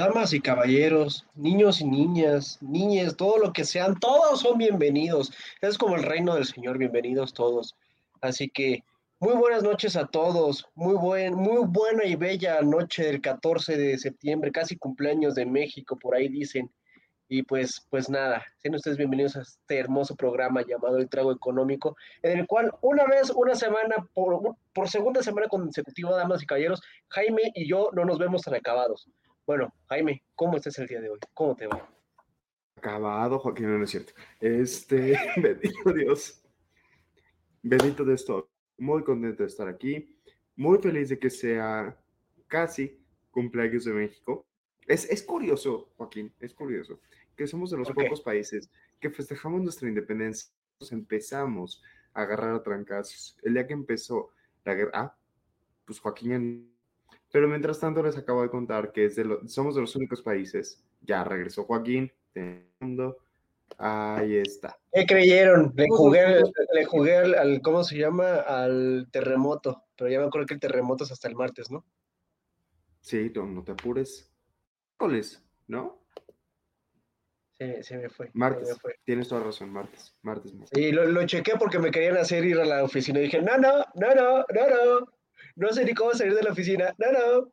Damas y caballeros, niños y niñas, niñas, todo lo que sean, todos son bienvenidos. Es como el reino del Señor, bienvenidos todos. Así que muy buenas noches a todos, muy, buen, muy buena y bella noche del 14 de septiembre, casi cumpleaños de México, por ahí dicen. Y pues, pues nada, sean ustedes bienvenidos a este hermoso programa llamado El Trago Económico, en el cual una vez, una semana, por, por segunda semana consecutiva, damas y caballeros, Jaime y yo no nos vemos tan acabados. Bueno, Jaime, ¿cómo estás el día de hoy? ¿Cómo te va? Acabado, Joaquín, no, es cierto. Este, bendito Dios. Bendito de esto. Muy contento de estar aquí. Muy feliz de que sea casi cumpleaños de México. Es, es curioso, Joaquín, es curioso, que somos de los pocos países que festejamos nuestra independencia. Empezamos a agarrar a trancazos. El día que empezó la guerra, ah, pues Joaquín pero mientras tanto les acabo de contar que es de somos de los únicos países. Ya regresó Joaquín. Ahí está. ¿Qué creyeron? Le jugué, le jugué al, ¿cómo se llama? Al terremoto. Pero ya me acuerdo que el terremoto es hasta el martes, ¿no? Sí, no, te apures. Miércoles, ¿no? Sí, sí me fue. Martes. Tienes toda razón, martes. Martes. Sí, lo, lo chequé porque me querían hacer ir a la oficina y dije, no, no, no, no, no, no. No sé ni cómo salir de la oficina. No, no.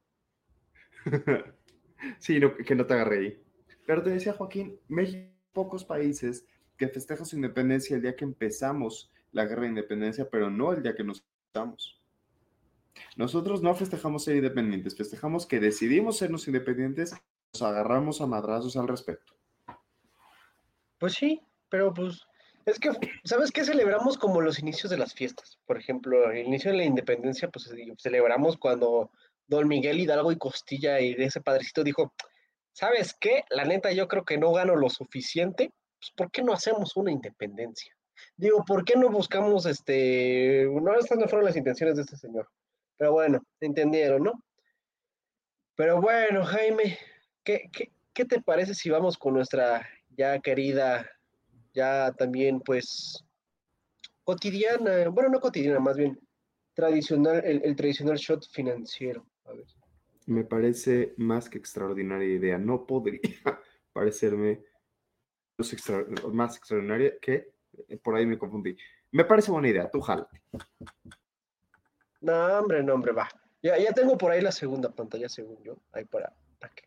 sí, que no te agarré ahí. Pero te decía Joaquín, México, pocos países que festejan su independencia el día que empezamos la guerra de independencia, pero no el día que nos estamos. Nosotros no festejamos ser independientes, festejamos que decidimos sernos independientes, nos agarramos a madrazos al respecto. Pues sí, pero pues es que, ¿sabes qué? Celebramos como los inicios de las fiestas. Por ejemplo, el inicio de la independencia, pues celebramos cuando Don Miguel Hidalgo y Costilla y ese padrecito dijo, ¿sabes qué? La neta, yo creo que no gano lo suficiente, pues ¿por qué no hacemos una independencia? Digo, ¿por qué no buscamos este... No, estas no fueron las intenciones de este señor. Pero bueno, entendieron, ¿no? Pero bueno, Jaime, ¿qué, qué, qué te parece si vamos con nuestra ya querida ya también pues cotidiana, bueno, no cotidiana, más bien tradicional, el, tradicional shot financiero. A ver. Me parece más que extraordinaria idea. No podría parecerme más extraordinaria que por ahí me confundí. Me parece buena idea, tú jala. No, hombre, no, hombre, va. Ya, ya tengo por ahí la segunda pantalla, según yo. Ahí para, para que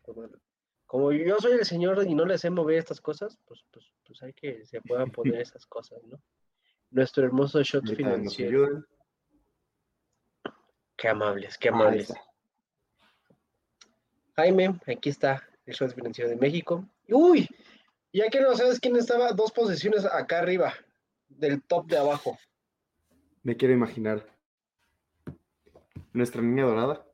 como yo soy el señor y no les sé mover estas cosas, pues, pues, pues hay que se puedan poner esas cosas, ¿no? Nuestro hermoso shot financiero. Qué amables, qué amables. Jaime, aquí está el shot financiero de México. Uy, ya que no sabes quién estaba, dos posiciones acá arriba, del top de abajo. Me quiero imaginar. Nuestra niña dorada.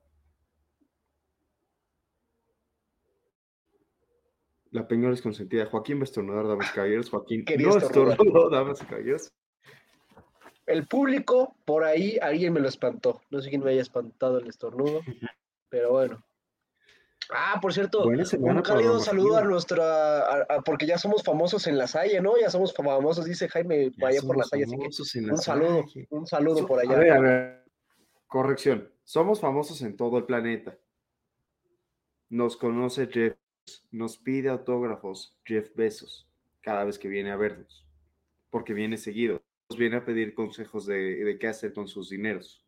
La peñora es consentida. Joaquín va a estornudar, damas y caballeros. Joaquín no estornudó, damas y caballeros. El público, por ahí, alguien me lo espantó. No sé quién me haya espantado el estornudo, pero bueno. Ah, por cierto, un cálido saludo a nuestra, porque ya somos famosos en la Salle, ¿no? Ya somos famosos, dice Jaime, vaya por la Salle, así que un saludo, un saludo por allá. A ver, a ver. Corrección, somos famosos en todo el planeta. Nos conoce Jeff nos pide autógrafos Jeff Bezos cada vez que viene a vernos, porque viene seguido. Nos viene a pedir consejos de, qué hacer con sus dineros.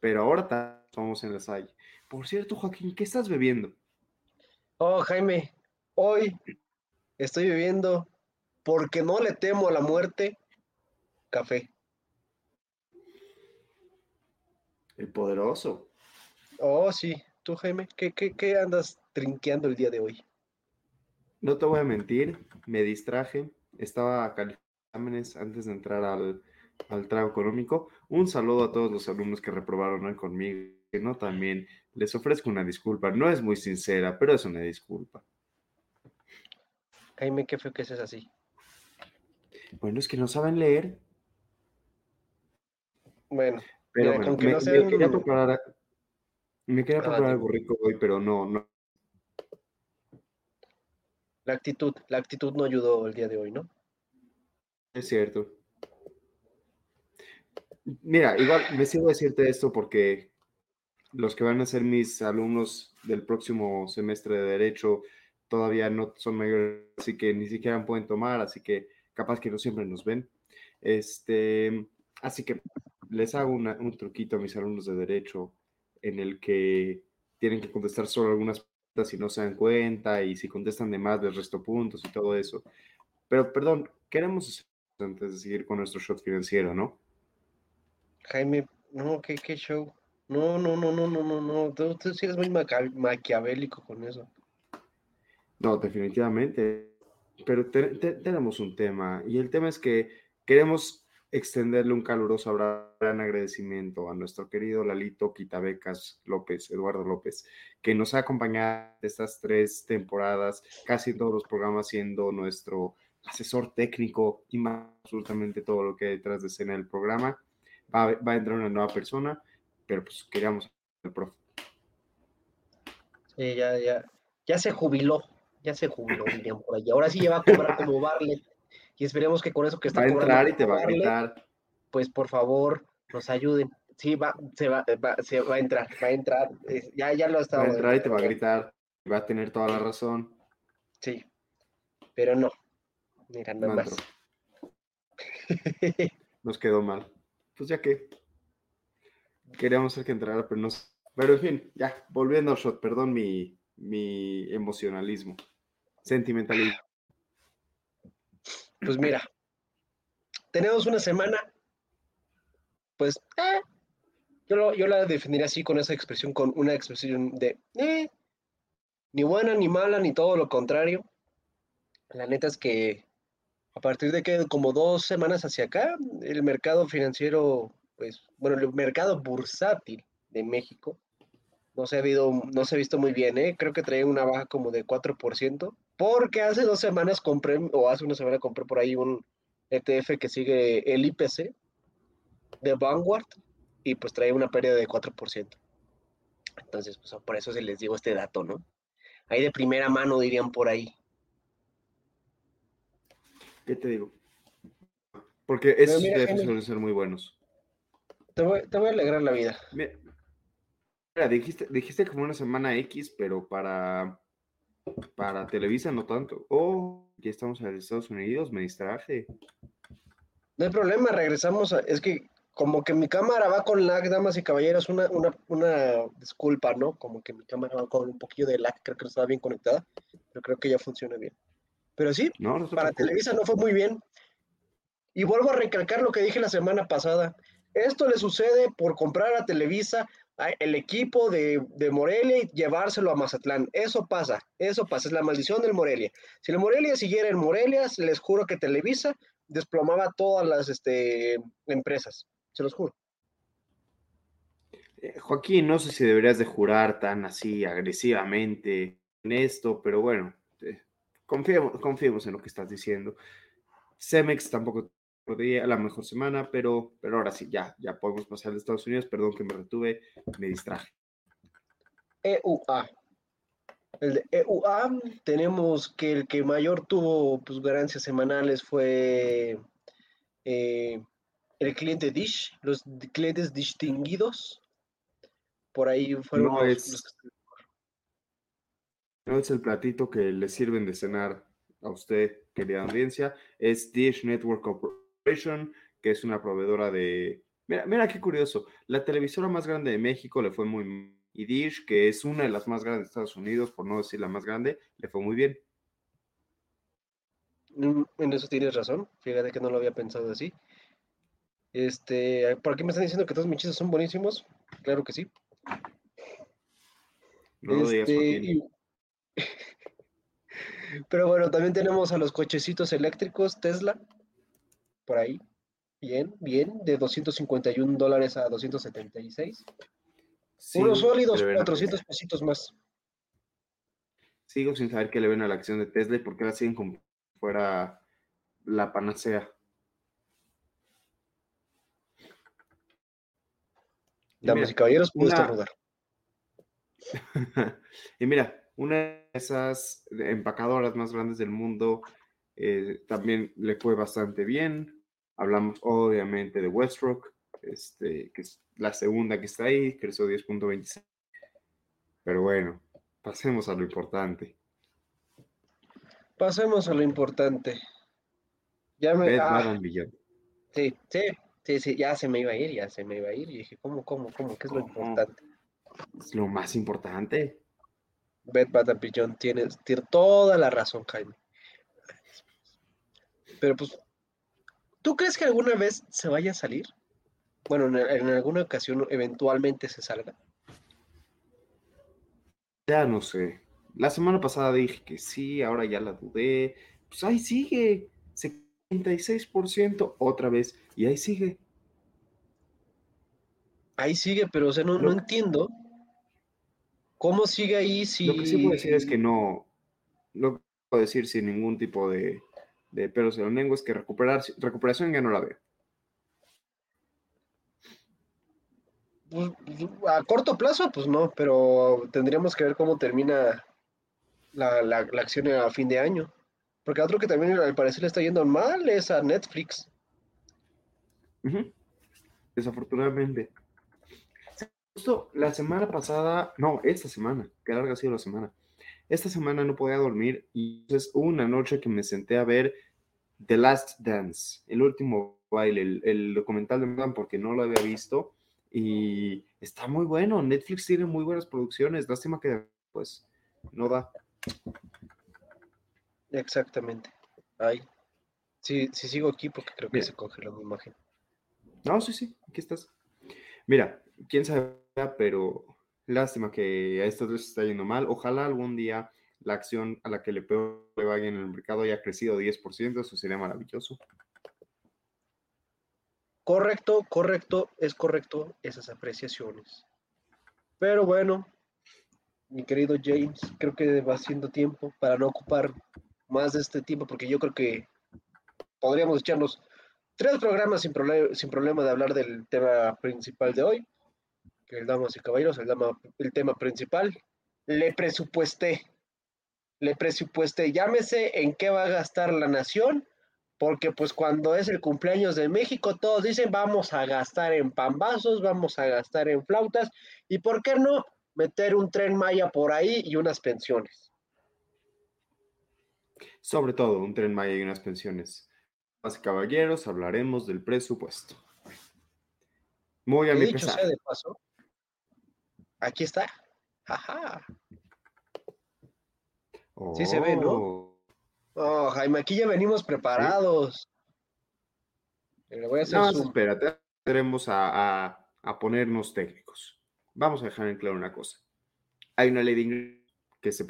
Pero ahora estamos en la salle. Por cierto, Joaquín, ¿qué estás bebiendo? Oh, Jaime, Hoy estoy bebiendo porque no le temo a la muerte. Café. El poderoso. Oh, sí. Tú, Jaime, ¿qué, qué, qué andas trinqueando el día de hoy? No te voy a mentir, me distraje. Estaba calificando antes de entrar al, al trago económico. Un saludo a todos los alumnos que reprobaron hoy conmigo. ¿no? También les ofrezco una disculpa. No es muy sincera, pero es una disculpa. Jaime, qué feo que es así. Bueno, es que no saben leer. Bueno, Pero Mira, bueno, con que me, no sean- quería preparar, me quería preparar algo rico hoy, pero no, no. la actitud, la actitud no ayudó el día de hoy, ¿no? Es cierto. Mira, igual me sirve decirte esto porque los que van a ser mis alumnos del próximo semestre de Derecho todavía no son mayores, así que ni siquiera pueden tomar, así que capaz que no siempre nos ven. Este, así que les hago una- un truquito a mis alumnos de Derecho en el que tienen que contestar solo algunas preguntas si no se dan cuenta y si contestan de más les resto puntos y todo eso. Pero perdón, queremos hacer antes de seguir con nuestro shot financiero, ¿no? Jaime, no, qué, qué show. No, no, no, no, no, no, no. Tú, tú sí eres muy maquiavélico con eso. No, definitivamente. Pero te- te- tenemos un tema y el tema es que queremos extenderle un caluroso abra- gran agradecimiento a nuestro querido Lalito Quitabecas López, Eduardo López, que nos ha acompañado estas tres temporadas, casi en todos los programas, siendo nuestro asesor técnico y absolutamente todo lo que hay detrás de escena del programa. Va, a- entrar una nueva persona, pero pues queríamos el profe. Sí, ya, ya, ya se jubiló, ya se jubiló, por allá. Ahora sí ya va a cobrar como Barlet. Y esperemos que con eso que está Va a entrar y te va a gritar. pues por favor, nos ayuden. Sí, va, se va, va, se va a entrar, va a entrar. Ya, ya lo Va estaba. a entrar y te va a gritar. y Va a tener toda la razón. Sí, pero no. Mira, nada No más. Nos quedó mal. Pues ya que. Queríamos hacer que entrara, pero no. Pero en fin, ya, volviendo al shot, perdón mi, mi emocionalismo. Sentimentalismo. Pues mira, tenemos una semana, pues, eh, yo, lo- yo la definiría así con esa expresión, con una expresión de, eh, ni buena, ni mala, ni todo lo contrario. La neta es que a partir de que como dos semanas hacia acá, el mercado financiero, pues, bueno, el mercado bursátil de México no se ha, habido, no se ha visto muy bien, ¿eh? Creo que trae una baja como de 4%, porque hace dos semanas compré, o hace una semana compré por ahí un ETF que sigue el IPC de Vanguard y pues trae una pérdida de 4%. Entonces, pues por eso se les digo este dato, ¿no? Ahí de primera mano dirían por ahí. ¿Qué te digo? Porque esos mira, Jaime. suelen ser muy buenos. Te voy, te voy a alegrar la vida. Mira, dijiste, dijiste como una semana X, pero para, para Televisa no tanto. Oh, ya estamos en Estados Unidos, me distraje. No hay problema, regresamos a, es que como que mi cámara va con lag, damas y caballeros, una, una, una disculpa, ¿no? Como que mi cámara va con un poquillo de lag, creo que no estaba bien conectada, pero creo que ya funciona bien. Pero sí, No, no para. Televisa no fue muy bien. Y vuelvo a recalcar lo que dije la semana pasada. Esto le sucede por comprar a Televisa el equipo de, de Morelia y llevárselo a Mazatlán. Eso pasa, eso pasa, es la maldición del Morelia. Si el Morelia siguiera en Morelia, les juro que Televisa desplomaba todas las este, empresas, se los juro. Eh, Joaquín, no sé si deberías de jurar tan así agresivamente en esto, pero bueno, eh, confiemos, confiemos en lo que estás diciendo. Cemex tampoco podría la mejor semana, pero, pero ahora sí, ya, ya podemos pasar de Estados Unidos. Perdón que me retuve, me distraje. EUA. El de EUA, tenemos que el que mayor tuvo pues, ganancias semanales fue eh, el cliente Dish, los clientes distinguidos. Por ahí fueron No los- es- los No es el platito que le sirven de cenar a usted, querida audiencia, es Dish Network Corporation, que es una proveedora de... Mira, mira qué curioso, la televisora más grande de México le fue muy... Y Dish, que es una de las más grandes de Estados Unidos, por no decir la más grande, le fue muy bien. Mm, En eso tienes razón. Fíjate que no lo había pensado así. Este, por aquí me están diciendo que todos mis chistes son buenísimos. Claro que sí. No lo digas, Este, Pero bueno, también tenemos a los cochecitos eléctricos Tesla. Por ahí. Bien, bien. De 251 dólares a 276. Sí, Unos sólidos le ven a 400 pesitos más. Sigo sin saber qué le ven a la acción de Tesla y por qué la siguen como fuera la panacea. Damas y caballeros, puedo estornudar. y mira, una de esas empacadoras más grandes del mundo eh, también le fue bastante bien. Hablamos obviamente de Westbrook, este, que es la segunda que está ahí, creció 10.26. Pero bueno, pasemos a lo importante. Pasemos a lo importante. Ya me. Bed ah, sí, sí, sí, sí, ya se me iba a ir, ya se me iba a ir. Y dije, ¿cómo, cómo, cómo? ¿Qué es lo importante? Es lo más importante. And Beyond tiene, tiene toda la razón, Jaime. Pero pues, ¿tú crees que alguna vez se vaya a salir? Bueno, en, en alguna ocasión eventualmente se salga. Ya no sé. La semana pasada dije que sí, ahora ya la dudé. Pues ahí sigue. 76% otra vez. Y ahí sigue. Ahí sigue, pero o sea, no, Lo no que- entiendo cómo sigue ahí si... Lo que sí puedo decir es que no. Lo que puedo decir sin ningún tipo de, de pelos en la lengua es que recuperar, recuperación ya no la veo. Pues, a corto plazo, pues no, pero tendríamos que ver cómo termina la, la- la acción a fin de año. Porque otro que también al parecer le está yendo mal es a Netflix. Desafortunadamente. Justo la semana pasada, no, esta semana, qué larga ha sido la semana. Esta semana no podía dormir y entonces hubo una noche que me senté a ver The Last Dance, el último baile, el, el documental de Megan porque no lo había visto y está muy bueno. Netflix tiene muy buenas producciones, lástima que pues no da. Exactamente. Ay. Sí, sí sigo aquí porque creo que Mira. se congeló mi imagen. No, sí, sí, aquí estás. Mira, quién sabe, pero lástima que a estos les está yendo mal. Ojalá algún día la acción a la que le vaya en el mercado haya crecido 10%, eso sería maravilloso. Correcto, correcto, es correcto esas apreciaciones. Pero bueno, mi querido James, creo que va siendo tiempo para no ocupar más de este tiempo, porque yo creo que podríamos echarnos tres programas sin, sin problema de hablar del tema principal de hoy, que el damas y caballeros, el, dama- el tema principal. Le presupuesté, le presupuesté, llámese en qué va a gastar la nación porque pues cuando es el cumpleaños de México, todos dicen vamos a gastar en pambazos, vamos a gastar en flautas, y por qué no meter un tren Maya por ahí y unas pensiones. Sobre todo un tren Maya y unas pensiones. Más caballeros, hablaremos del presupuesto. Muy a mi pesar. sea de paso, aquí está. Ajá. sí se ve, ¿no? Oh, Oh, Jaime, aquí ya venimos preparados. Le voy a hacer zoom. espérate, tenemos a, a- a ponernos técnicos. Vamos a dejar en claro una cosa. Hay una ley de ingresos que se,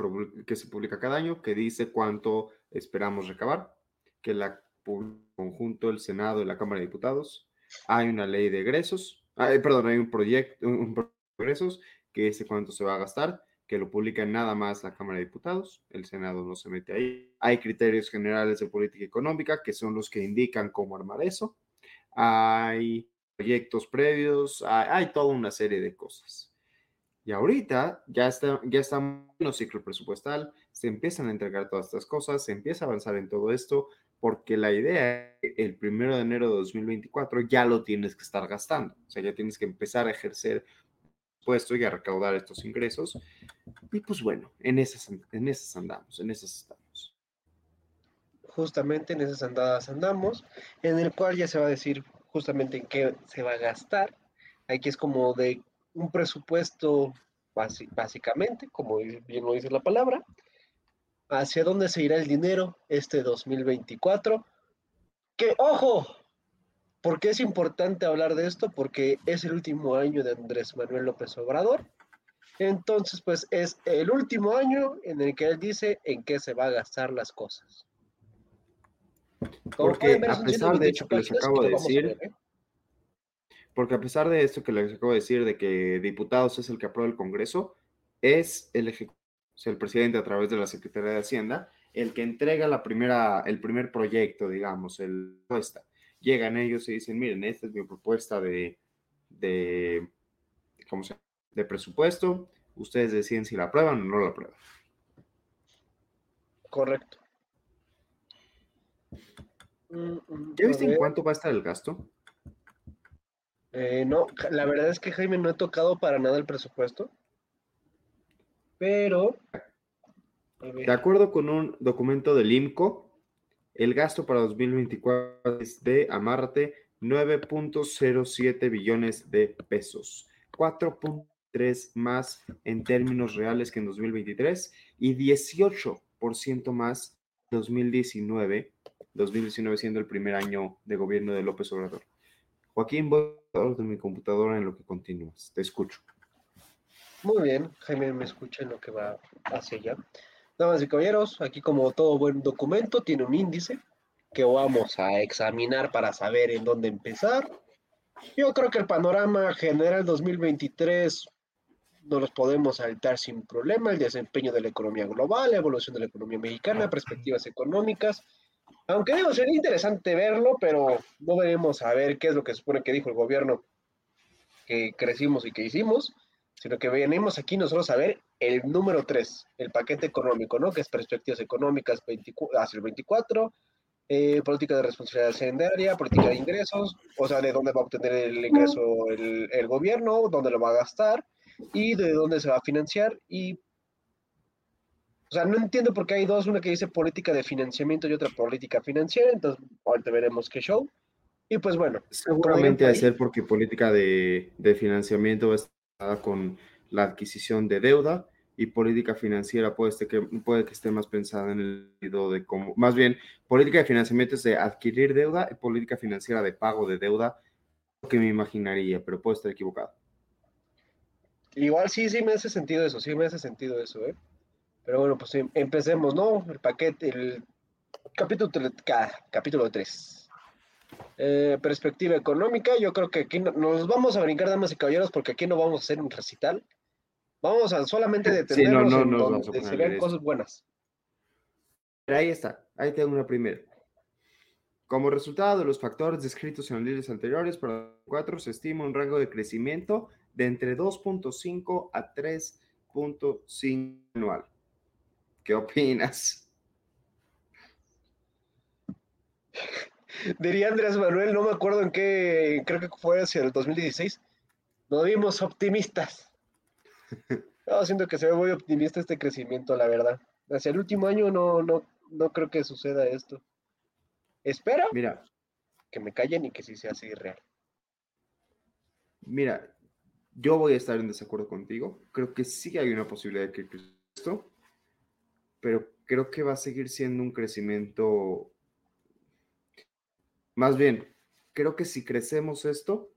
que se publica cada año que dice cuánto esperamos recabar, que la publica conjunto el Senado y la Cámara de Diputados. Hay una ley de egresos, ah, perdón, hay un proyecto, un, un proyecto de egresos que dice cuánto se va a gastar, que lo publica nada más la Cámara de Diputados, el Senado no se mete ahí. Hay criterios generales de política económica que son los que indican cómo armar eso hay proyectos previos, hay, hay toda una serie de cosas. Y ahorita ya está, ya estamos en el ciclo presupuestal, se empiezan a entregar todas estas cosas, se empieza a avanzar en todo esto, porque la idea es que el primero de enero de 2024 ya lo tienes que estar gastando, o sea, ya tienes que empezar a ejercer y a recaudar estos ingresos. Y pues bueno, en esas, en esas andamos, en esas estamos. Justamente en esas andadas andamos, en el cual ya se va a decir justamente en qué se va a gastar. Aquí es como de un presupuesto básicamente, como bien lo dice la palabra, hacia dónde se irá el dinero este 2024. Que, ojo, ¿por qué es importante hablar de esto? Porque es el último año de Andrés Manuel López Obrador. Entonces, pues es el último año en el que él dice en qué se va a gastar las cosas. Como porque a pesar de hecho que les acabo de decir, ¿eh? porque a pesar de esto que les acabo de decir, de que diputados es el que aprueba el Congreso, es el, el presidente a través de la Secretaría de Hacienda el que entrega la primera, el primer proyecto, digamos, el propuesta. Llegan ellos y dicen, miren, esta es mi propuesta de, de, ¿cómo se de presupuesto, ustedes deciden si la aprueban o no la aprueban. Correcto. ¿Ya viste en cuánto va a estar el gasto? Eh, no, la verdad es que Jaime no he tocado para nada el presupuesto. Pero. De acuerdo con un documento del IMCO, el gasto para 2024 es de, amarte, 9.07 billones de pesos. 4.3 más en términos reales que en 2023 y 18% más 2019 2019 siendo el primer año de gobierno de López Obrador. Joaquín, voy de mi computadora en lo que continúas. Te escucho. Muy bien, Jaime me escucha en lo que va hacia allá. Damas y caballeros, aquí como todo buen documento tiene un índice que vamos a examinar para saber en dónde empezar. Yo creo que el panorama general 2023 no los podemos saltar sin problema. El desempeño de la economía global, la evolución de la economía mexicana, perspectivas económicas, aunque digo, sería interesante verlo, pero no veremos a ver qué es lo que supone que dijo el gobierno que crecimos y que hicimos, sino que venimos aquí nosotros a ver el número 3, el paquete económico, ¿no? Que es perspectivas económicas hacia el 24, eh, política de responsabilidad hacendaria, política de ingresos, o sea, de dónde va a obtener el ingreso el, el gobierno, dónde lo va a gastar y de dónde se va a financiar y o sea, no entiendo por qué hay dos, una que dice política de financiamiento y otra política financiera, entonces ahorita veremos qué show. Y pues bueno. Seguramente a ser porque política de, financiamiento está con la adquisición de deuda y política financiera puede, ser que, puede que esté más pensada en el sentido de cómo, más bien, política de financiamiento es de adquirir deuda y política financiera de pago de deuda, que me imaginaría, pero puedo estar equivocado. Igual sí, sí me hace sentido eso, sí me hace sentido eso, ¿eh? Pero bueno, pues em, empecemos, ¿no? El paquete, el capítulo, capítulo 3. Eh, perspectiva económica, yo creo que aquí nos vamos a brincar, damas y caballeros, porque aquí no vamos a hacer un recital. Vamos a solamente detenernos sí, no, no, en donde cosas buenas. Ahí está, ahí tengo una primera. Como resultado de los factores descritos en los líderes anteriores, para 4 se estima un rango de crecimiento de entre 2.5 a 3.5 anual. ¿Qué opinas? Diría Andrés Manuel, no me acuerdo en qué, creo que fue hacia el 2016. Nos vimos optimistas. No, siento que se ve muy optimista este crecimiento, la verdad. Hacia el último año no, no, no creo que suceda esto. Espero Mira. que me callen y que sí sea así real. Mira, yo voy a estar en desacuerdo contigo. Creo que sí hay una posibilidad de que esto pero creo que va a seguir siendo un crecimiento, más bien, creo que si crecemos esto,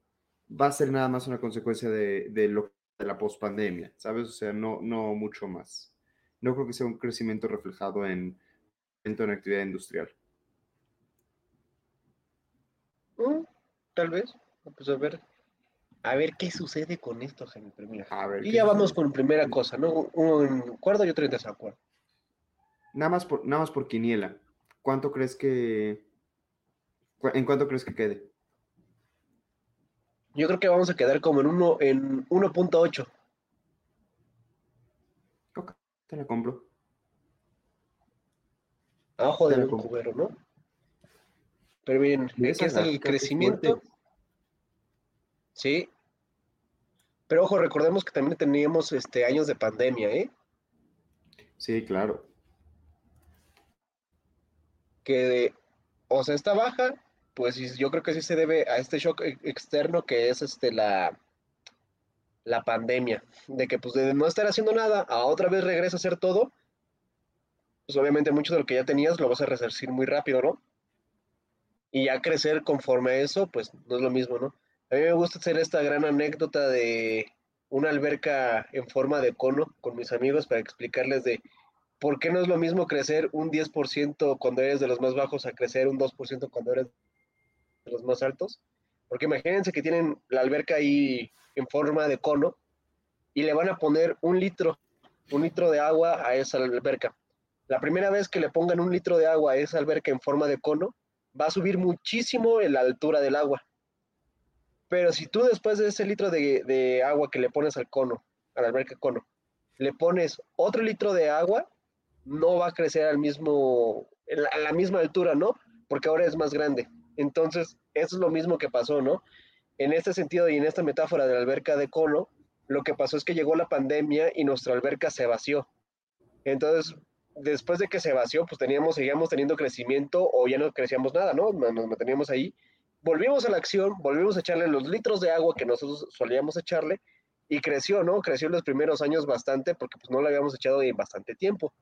va a ser nada más una consecuencia de, de, lo, de la pospandemia, ¿sabes? O sea, no, no mucho más. No creo que sea un crecimiento reflejado en, en actividad industrial. Mm, tal vez. Pues a ver, a ver qué sucede con esto, Jaime. y ya vamos con primera cosa, ¿no? Un acuerdo y otro en desacuerdo. Nada más por, nada más por quiniela. ¿Cuánto crees que. ¿En cuánto crees que quede? Yo creo que vamos a quedar como en uno, en 1.8. Ok, te la compro. Abajo del cubero, ¿no? Pero bien, aquí está el crecimiento. Sí. Pero ojo, recordemos que también teníamos este, años de pandemia, ¿eh? Sí, claro que, o sea, esta baja, pues yo creo que sí se debe a este shock e-, externo que es este la, la pandemia, de que pues de no estar haciendo nada, a otra vez regresa a hacer todo, pues obviamente mucho de lo que ya tenías lo vas a resarcir muy rápido, ¿no? Y ya crecer conforme a eso, pues no es lo mismo, ¿no? A mí me gusta hacer esta gran anécdota de una alberca en forma de cono con mis amigos para explicarles de por qué no es lo mismo crecer un 10% cuando eres de los más bajos a crecer un 2% cuando eres de los más altos. Porque imagínense que tienen la alberca ahí en forma de cono y le van a poner un litro, un litro de agua a esa alberca. La primera vez que le pongan un litro de agua a esa alberca en forma de cono, va a subir muchísimo en la altura del agua. Pero si tú después de ese litro de, agua que le pones al cono, a la alberca cono, le pones otro litro de agua, no va a crecer al mismo, a la misma altura, ¿no? Porque ahora es más grande. Entonces, eso es lo mismo que pasó, ¿no? En este sentido y en esta metáfora de la alberca de cono, lo que pasó es que llegó la pandemia y nuestra alberca se vació. Entonces, después de que se vació, pues teníamos, seguíamos teniendo crecimiento o ya no crecíamos nada, ¿no? Nos manteníamos ahí. Volvimos a la acción, volvimos a echarle los litros de agua que nosotros solíamos echarle y creció, ¿no? Creció en los primeros años bastante porque pues no lo habíamos echado en bastante tiempo.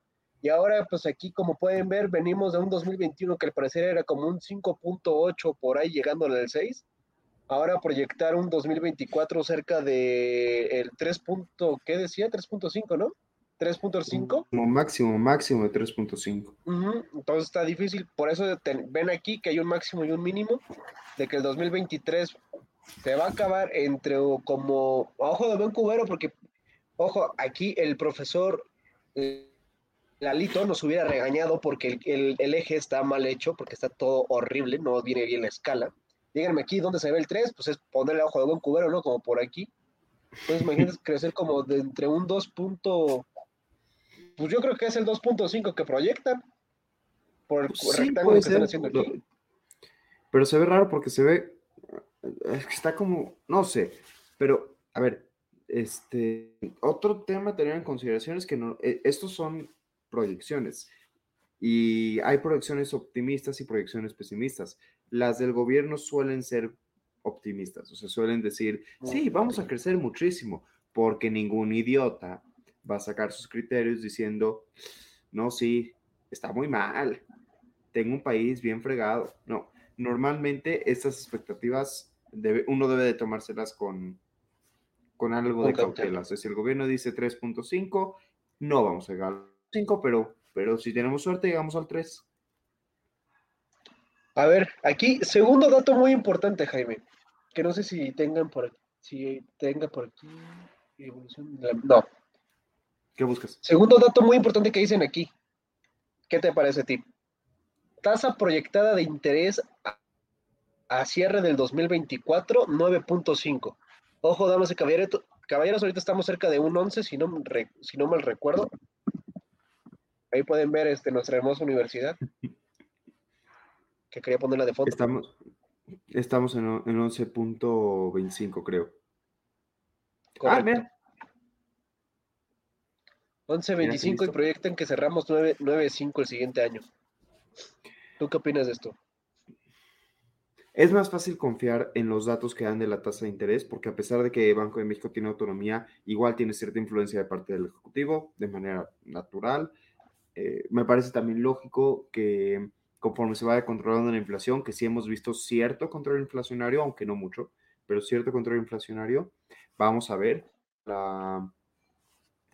Y ahora, pues aquí, como pueden ver, venimos de un 2021 que al parecer era como un 5.8 por ahí llegando al 6 ahora proyectar un 2024 cerca de el 3. ¿qué decía? 3.5, ¿no? 3.5. Como máximo, máximo de 3.5. Entonces está difícil. Por eso ven aquí que hay un máximo y un mínimo de que el 2023 se va a acabar entre como, ojo de buen cubero, porque, ojo, aquí el profesor eh, Lalito nos hubiera regañado porque el, el, eje está mal hecho, porque está todo horrible, no viene bien la escala díganme aquí dónde se ve el 3, pues es ponerle ojo de buen cubero, ¿no? Como por aquí. Entonces, imagínate crecer como de entre un 2. Pues yo creo que es el 2.5 que proyectan por el rectángulo que están haciendo aquí. Pero se ve raro porque se ve. Está como. No sé. Pero, a ver. Este. Otro tema a tener en consideración es que no, eh, estos son proyecciones. Y hay proyecciones optimistas y proyecciones pesimistas. Las del gobierno suelen ser optimistas, o sea, suelen decir, sí, vamos a crecer muchísimo, porque ningún idiota va a sacar sus criterios diciendo, no, sí, está muy mal, tengo un país bien fregado. No, normalmente estas expectativas debe, uno debe de tomárselas con, con algo de cautela. O sea, si el gobierno dice 3.5, no vamos a llegar 5, pero pero si tenemos suerte, llegamos al 3. A ver, aquí, segundo dato muy importante, Jaime, que no sé si tengan por aquí, si tenga por aquí evolución. No. ¿Qué buscas? Segundo dato muy importante que dicen aquí. ¿Qué te parece a ti? Tasa proyectada de interés a, cierre del 2024, 9.5. Ojo, damas y caballeros, caballeros, ahorita estamos cerca de un 11, si no, si no mal recuerdo. Ahí pueden ver este, nuestra hermosa universidad. Que quería ponerla de foto. Estamos, estamos en, en 11.25, creo. Ah, mira. 11.25 y proyectan que cerramos 9.5 el siguiente año. ¿Tú qué opinas de esto? Es más fácil confiar en los datos que dan de la tasa de interés, porque a pesar de que Banco de México tiene autonomía, igual tiene cierta influencia de parte del Ejecutivo, de manera natural. Eh, me parece también lógico que conforme se vaya controlando la inflación, que sí hemos visto cierto control inflacionario, aunque no mucho, pero cierto control inflacionario, vamos a ver la,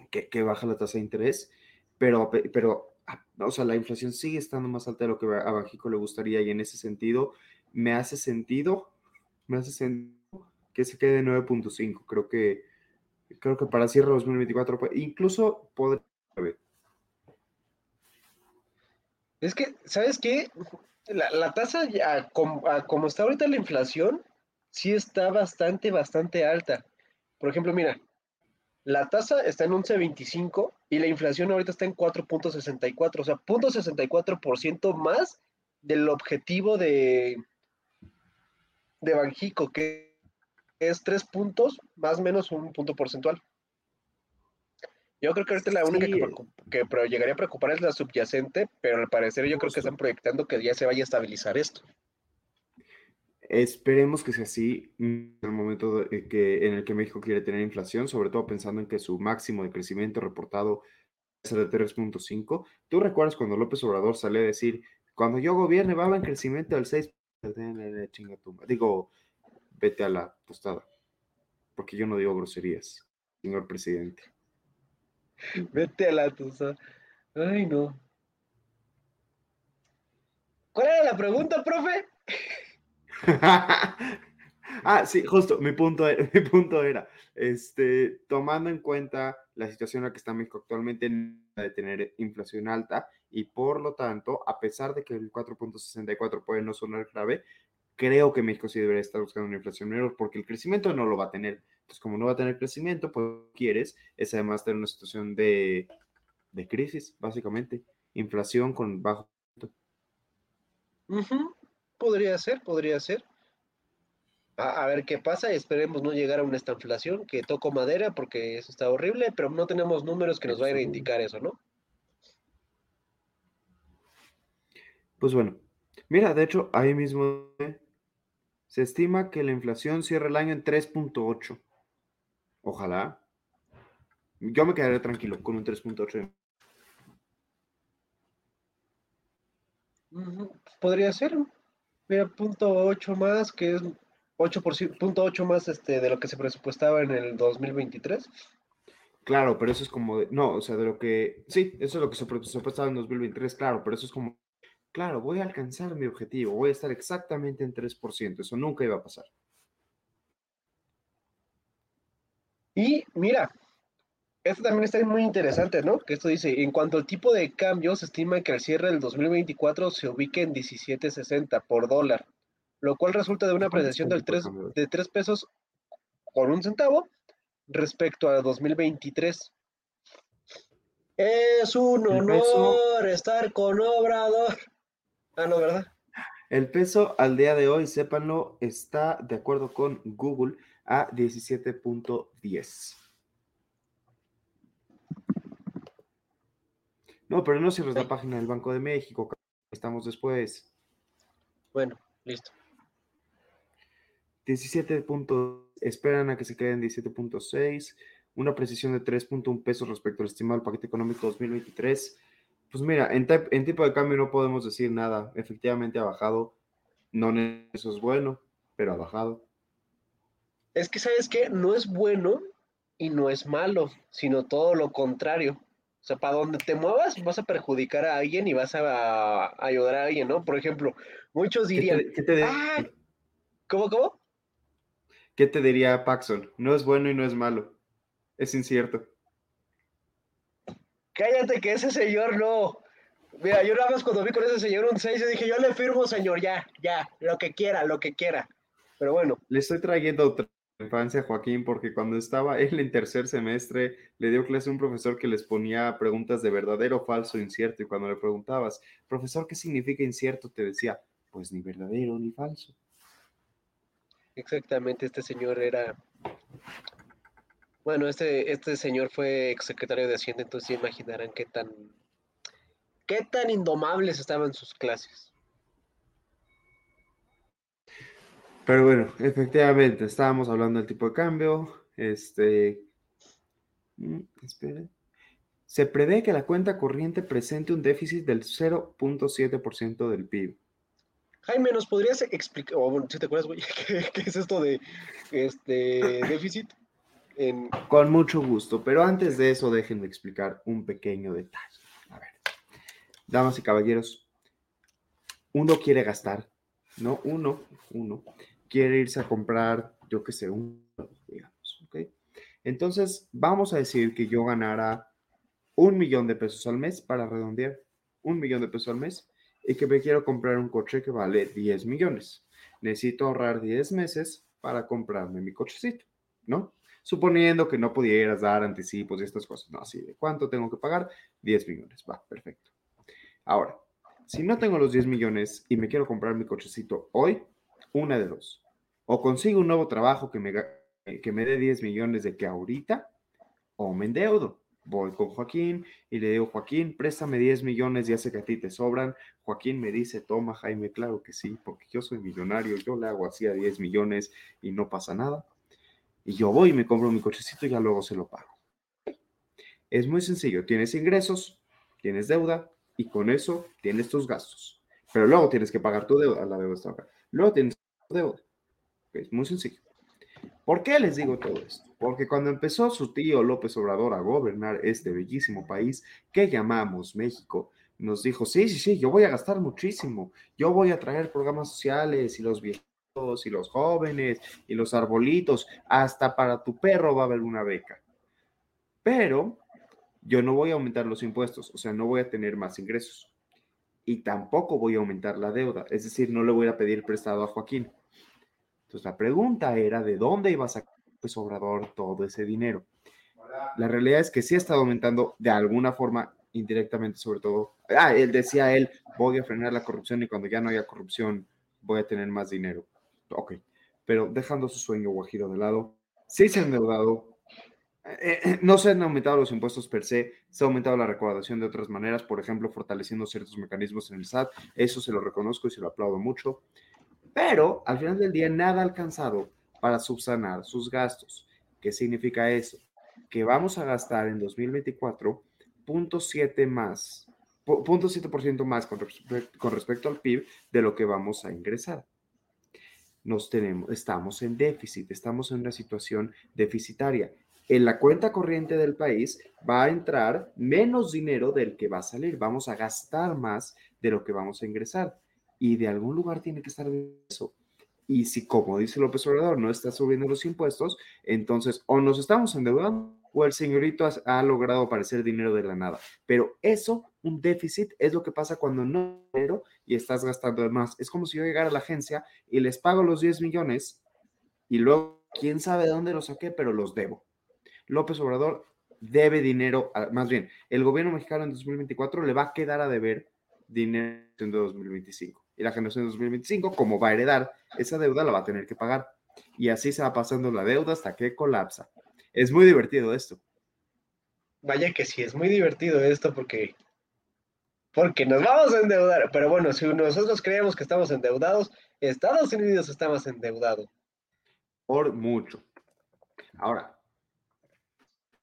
que, baja la tasa de interés, pero, pero o sea, la inflación sigue estando más alta de lo que a Banjico le gustaría y en ese sentido me hace sentido, me hace sentido que se quede 9.5. Creo que, creo que para cierre 2024, pues, incluso podría Es que, ¿sabes qué? La, tasa, como, está ahorita la inflación, sí está bastante, bastante alta. Por ejemplo, mira, la tasa está en 11.25 y la inflación ahorita está en 4.64, o sea, 0.64% más del objetivo de, de Banjico, que es 3 puntos, más menos un punto porcentual. Yo creo que ahorita la única que, llegaría a preocupar es la subyacente, pero al parecer yo creo que están proyectando que ya se vaya a estabilizar esto. Esperemos que sea así en el momento que, en el que México quiere tener inflación, sobre todo pensando en que su máximo de crecimiento reportado ser de 3.5. ¿Tú recuerdas cuando López Obrador salió a decir, cuando yo gobierne va a haber crecimiento del 6? Chinga tu ma- Digo, vete a la tostada. Porque yo no digo groserías, señor presidente. Vete a la tusa. Ay, no. ¿Cuál era la pregunta, profe? ah, sí, justo, mi punto, mi punto era, este, tomando en cuenta la situación en la que está México actualmente, de tener inflación alta y por lo tanto, a pesar de que el 4.64 puede no sonar grave, creo que México sí debería estar buscando una inflación menor porque el crecimiento no lo va a tener. Entonces, como no va a tener crecimiento, pues quieres es además tener una situación de, de crisis, básicamente, inflación con bajo Ujú, Podría ser, podría ser. A, a ver qué pasa esperemos no llegar a una esta inflación, que toco madera porque eso está horrible, pero no tenemos números que nos vayan a indicar eso, ¿no? Pues bueno, mira, de hecho, ahí mismo se estima que la inflación cierra el año en 3.8. Ojalá. Yo me quedaré tranquilo con un 3.8. Ujú, Podría ser. Mira, punto ocho más, que es 8%, punto ocho más este, de lo que se presupuestaba en el 2023. Claro, pero eso es como de, no, o sea, de lo que, sí, eso es lo que se presupuestaba en 2023, claro, pero eso es como, claro, voy a alcanzar mi objetivo, voy a estar exactamente en 3%, eso nunca iba a pasar. Y mira, esto también está muy interesante, ¿no? Que esto dice, en cuanto al tipo de cambio, se estima que al cierre del 2024 se ubique en 17.60 por dólar, lo cual resulta de una ¿Cuánto está apreciación el del tipo de 3, cambio? de 3 pesos con un centavo respecto a 2023. Es un peso- honor estar con Obrador. Ah, no, ¿verdad? El peso al día de hoy, sépanlo, está de acuerdo con Google a 17.10. No, pero no cierres la página del Banco de México, estamos después. Bueno, listo. 17. punto- esperan a que se quede en 17.6, una precisión de 3.1 pesos respecto al estimado del paquete económico 2023. Pues mira, en, en tipo de cambio no podemos decir nada. Efectivamente ha bajado. No eso es bueno, pero ha bajado. Es que, ¿sabes qué? No es bueno y no es malo, sino todo lo contrario. O sea, para donde te muevas vas a perjudicar a alguien y vas a, a ayudar a alguien, ¿no? Por ejemplo, muchos ¿Qué dirían, te, qué te- ah, ¿cómo, cómo? qué te diría Paxson? No es bueno y no es malo. Es incierto. Cállate que ese señor no. Mira, yo nada más cuando vi con ese señor un 6, yo dije, yo le firmo, señor, ya, ya, lo que quiera, lo que quiera. Pero bueno, Le estoy trayendo otra infancia Joaquín porque cuando estaba él en tercer semestre le dio clase a un profesor que les ponía preguntas de verdadero, falso, incierto y cuando le preguntabas, profesor, ¿qué significa incierto? Te decía, pues ni verdadero ni falso. exactamente, este señor era. Bueno, este, este señor fue exsecretario de Hacienda, entonces ya imaginarán qué tan. qué tan indomables estaban sus clases. Pero bueno, efectivamente, estábamos hablando del tipo de cambio. Este. mm, espere. Se prevé que la cuenta corriente presente un déficit del 0.7% del PIB. Jaime, ¿nos podrías explicar, o bueno, si te acuerdas, güey, ¿qué, qué es esto de este déficit? En, Con mucho gusto, pero antes de eso déjenme explicar un pequeño detalle. A ver, damas y caballeros, uno quiere gastar, ¿no? Uno, uno quiere irse a comprar, yo qué sé, un, digamos, ¿ok? Entonces, vamos a decir que yo ganara un millón de pesos al mes para redondear, un millón de pesos al mes, y que me quiero comprar un coche que vale 10 millones. Necesito ahorrar 10 meses para comprarme mi cochecito, ¿no? Suponiendo que no pudieras dar anticipos y estas cosas. No, así de cuánto tengo que pagar? 10 millones. Va, perfecto. Ahora, si no tengo los 10 millones y me quiero comprar mi cochecito hoy, una de dos. O consigo un nuevo trabajo que me, que me dé 10 millones de que ahorita, o me endeudo. Voy con Joaquín y le digo, Joaquín, préstame 10 millones, ya sé que a ti te sobran. Joaquín me dice, toma Jaime, claro que sí, porque yo soy millonario, yo le hago así a 10 millones y no pasa nada. Y yo voy y me compro mi cochecito y ya luego se lo pago. Es muy sencillo, tienes ingresos, tienes deuda y con eso tienes tus gastos. Pero luego tienes que pagar tu deuda, la deuda está acá. Luego tienes deuda. Es muy sencillo. ¿Por qué les digo todo esto? Porque cuando empezó su tío López Obrador a gobernar este bellísimo país que llamamos México, nos dijo, sí, sí, sí, yo voy a gastar muchísimo, yo voy a traer programas sociales y los viejitos y los jóvenes y los arbolitos, hasta para tu perro va a haber una beca. Pero yo no voy a aumentar los impuestos, o sea, no voy a tener más ingresos. Y tampoco voy a aumentar la deuda, es decir, no le voy a pedir prestado a Joaquín. Entonces la pregunta era de dónde iba a sacar López Obrador todo ese dinero. La realidad es que sí ha estado aumentando de alguna forma indirectamente sobre todo. Ah, él decía él, voy a frenar la corrupción y cuando ya no haya corrupción voy a tener más dinero. Ok, pero dejando su sueño guajiro de lado, sí se han endeudado. Eh, eh, no se han aumentado los impuestos per se, se ha aumentado la recaudación de otras maneras, por ejemplo, fortaleciendo ciertos mecanismos en el SAT. Eso se lo reconozco y se lo aplaudo mucho. Pero al final del día, nada ha alcanzado para subsanar sus gastos. ¿Qué significa eso? Que vamos a gastar en 2024 0.7 más, 0.7% más con, con respecto al PIB de lo que vamos a ingresar. Nos tenemos, estamos en déficit, estamos en una situación deficitaria. En la cuenta corriente del país va a entrar menos dinero del que va a salir. Vamos a gastar más de lo que vamos a ingresar. Y de algún lugar tiene que estar eso. Y si, como dice López Obrador, no está subiendo los impuestos, entonces o nos estamos endeudando o el señorito ha, logrado aparecer dinero de la nada. Pero eso, un déficit, es lo que pasa cuando no dinero y estás gastando de más. Es como si yo llegara a la agencia y les pago los 10 millones y luego, quién sabe de dónde los saqué, pero los debo. López Obrador debe dinero, más bien, el gobierno mexicano en 2024 le va a quedar a deber dinero en 2025. Y la generación de 2025, como va a heredar esa deuda, la va a tener que pagar. Y así se va pasando la deuda hasta que colapsa. Es muy divertido esto. Vaya que sí, es muy divertido esto porque, porque nos vamos a endeudar. Pero bueno, si nosotros creemos que estamos endeudados, Estados Unidos está más endeudado. Por mucho. Ahora,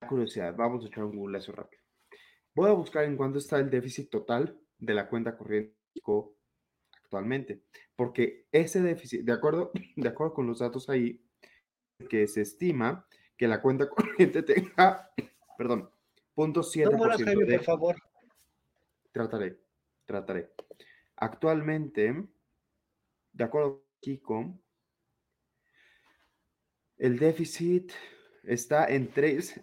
curiosidad, vamos a echar un Google eso rápido. Voy a buscar en cuánto está el déficit total de la cuenta corriente actualmente, porque ese déficit, de acuerdo, de acuerdo con los datos ahí, que se estima que la cuenta corriente tenga, perdón, punto 7%. de, por favor. Trataré, trataré. Actualmente, de acuerdo con el déficit está en 3,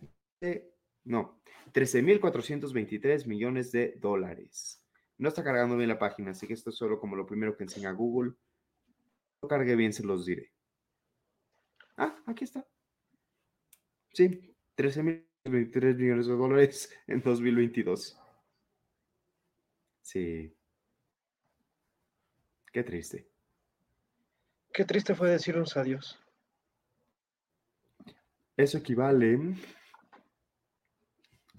no, 13.423 millones de dólares. No está cargando bien la página, así que esto es solo como lo primero que enseña Google. Lo cargue bien, se los diré. Ah, aquí está. Sí, 13.023 millones de dólares en 2022. Sí. Qué triste. Qué triste fue decirnos adiós. Eso equivale.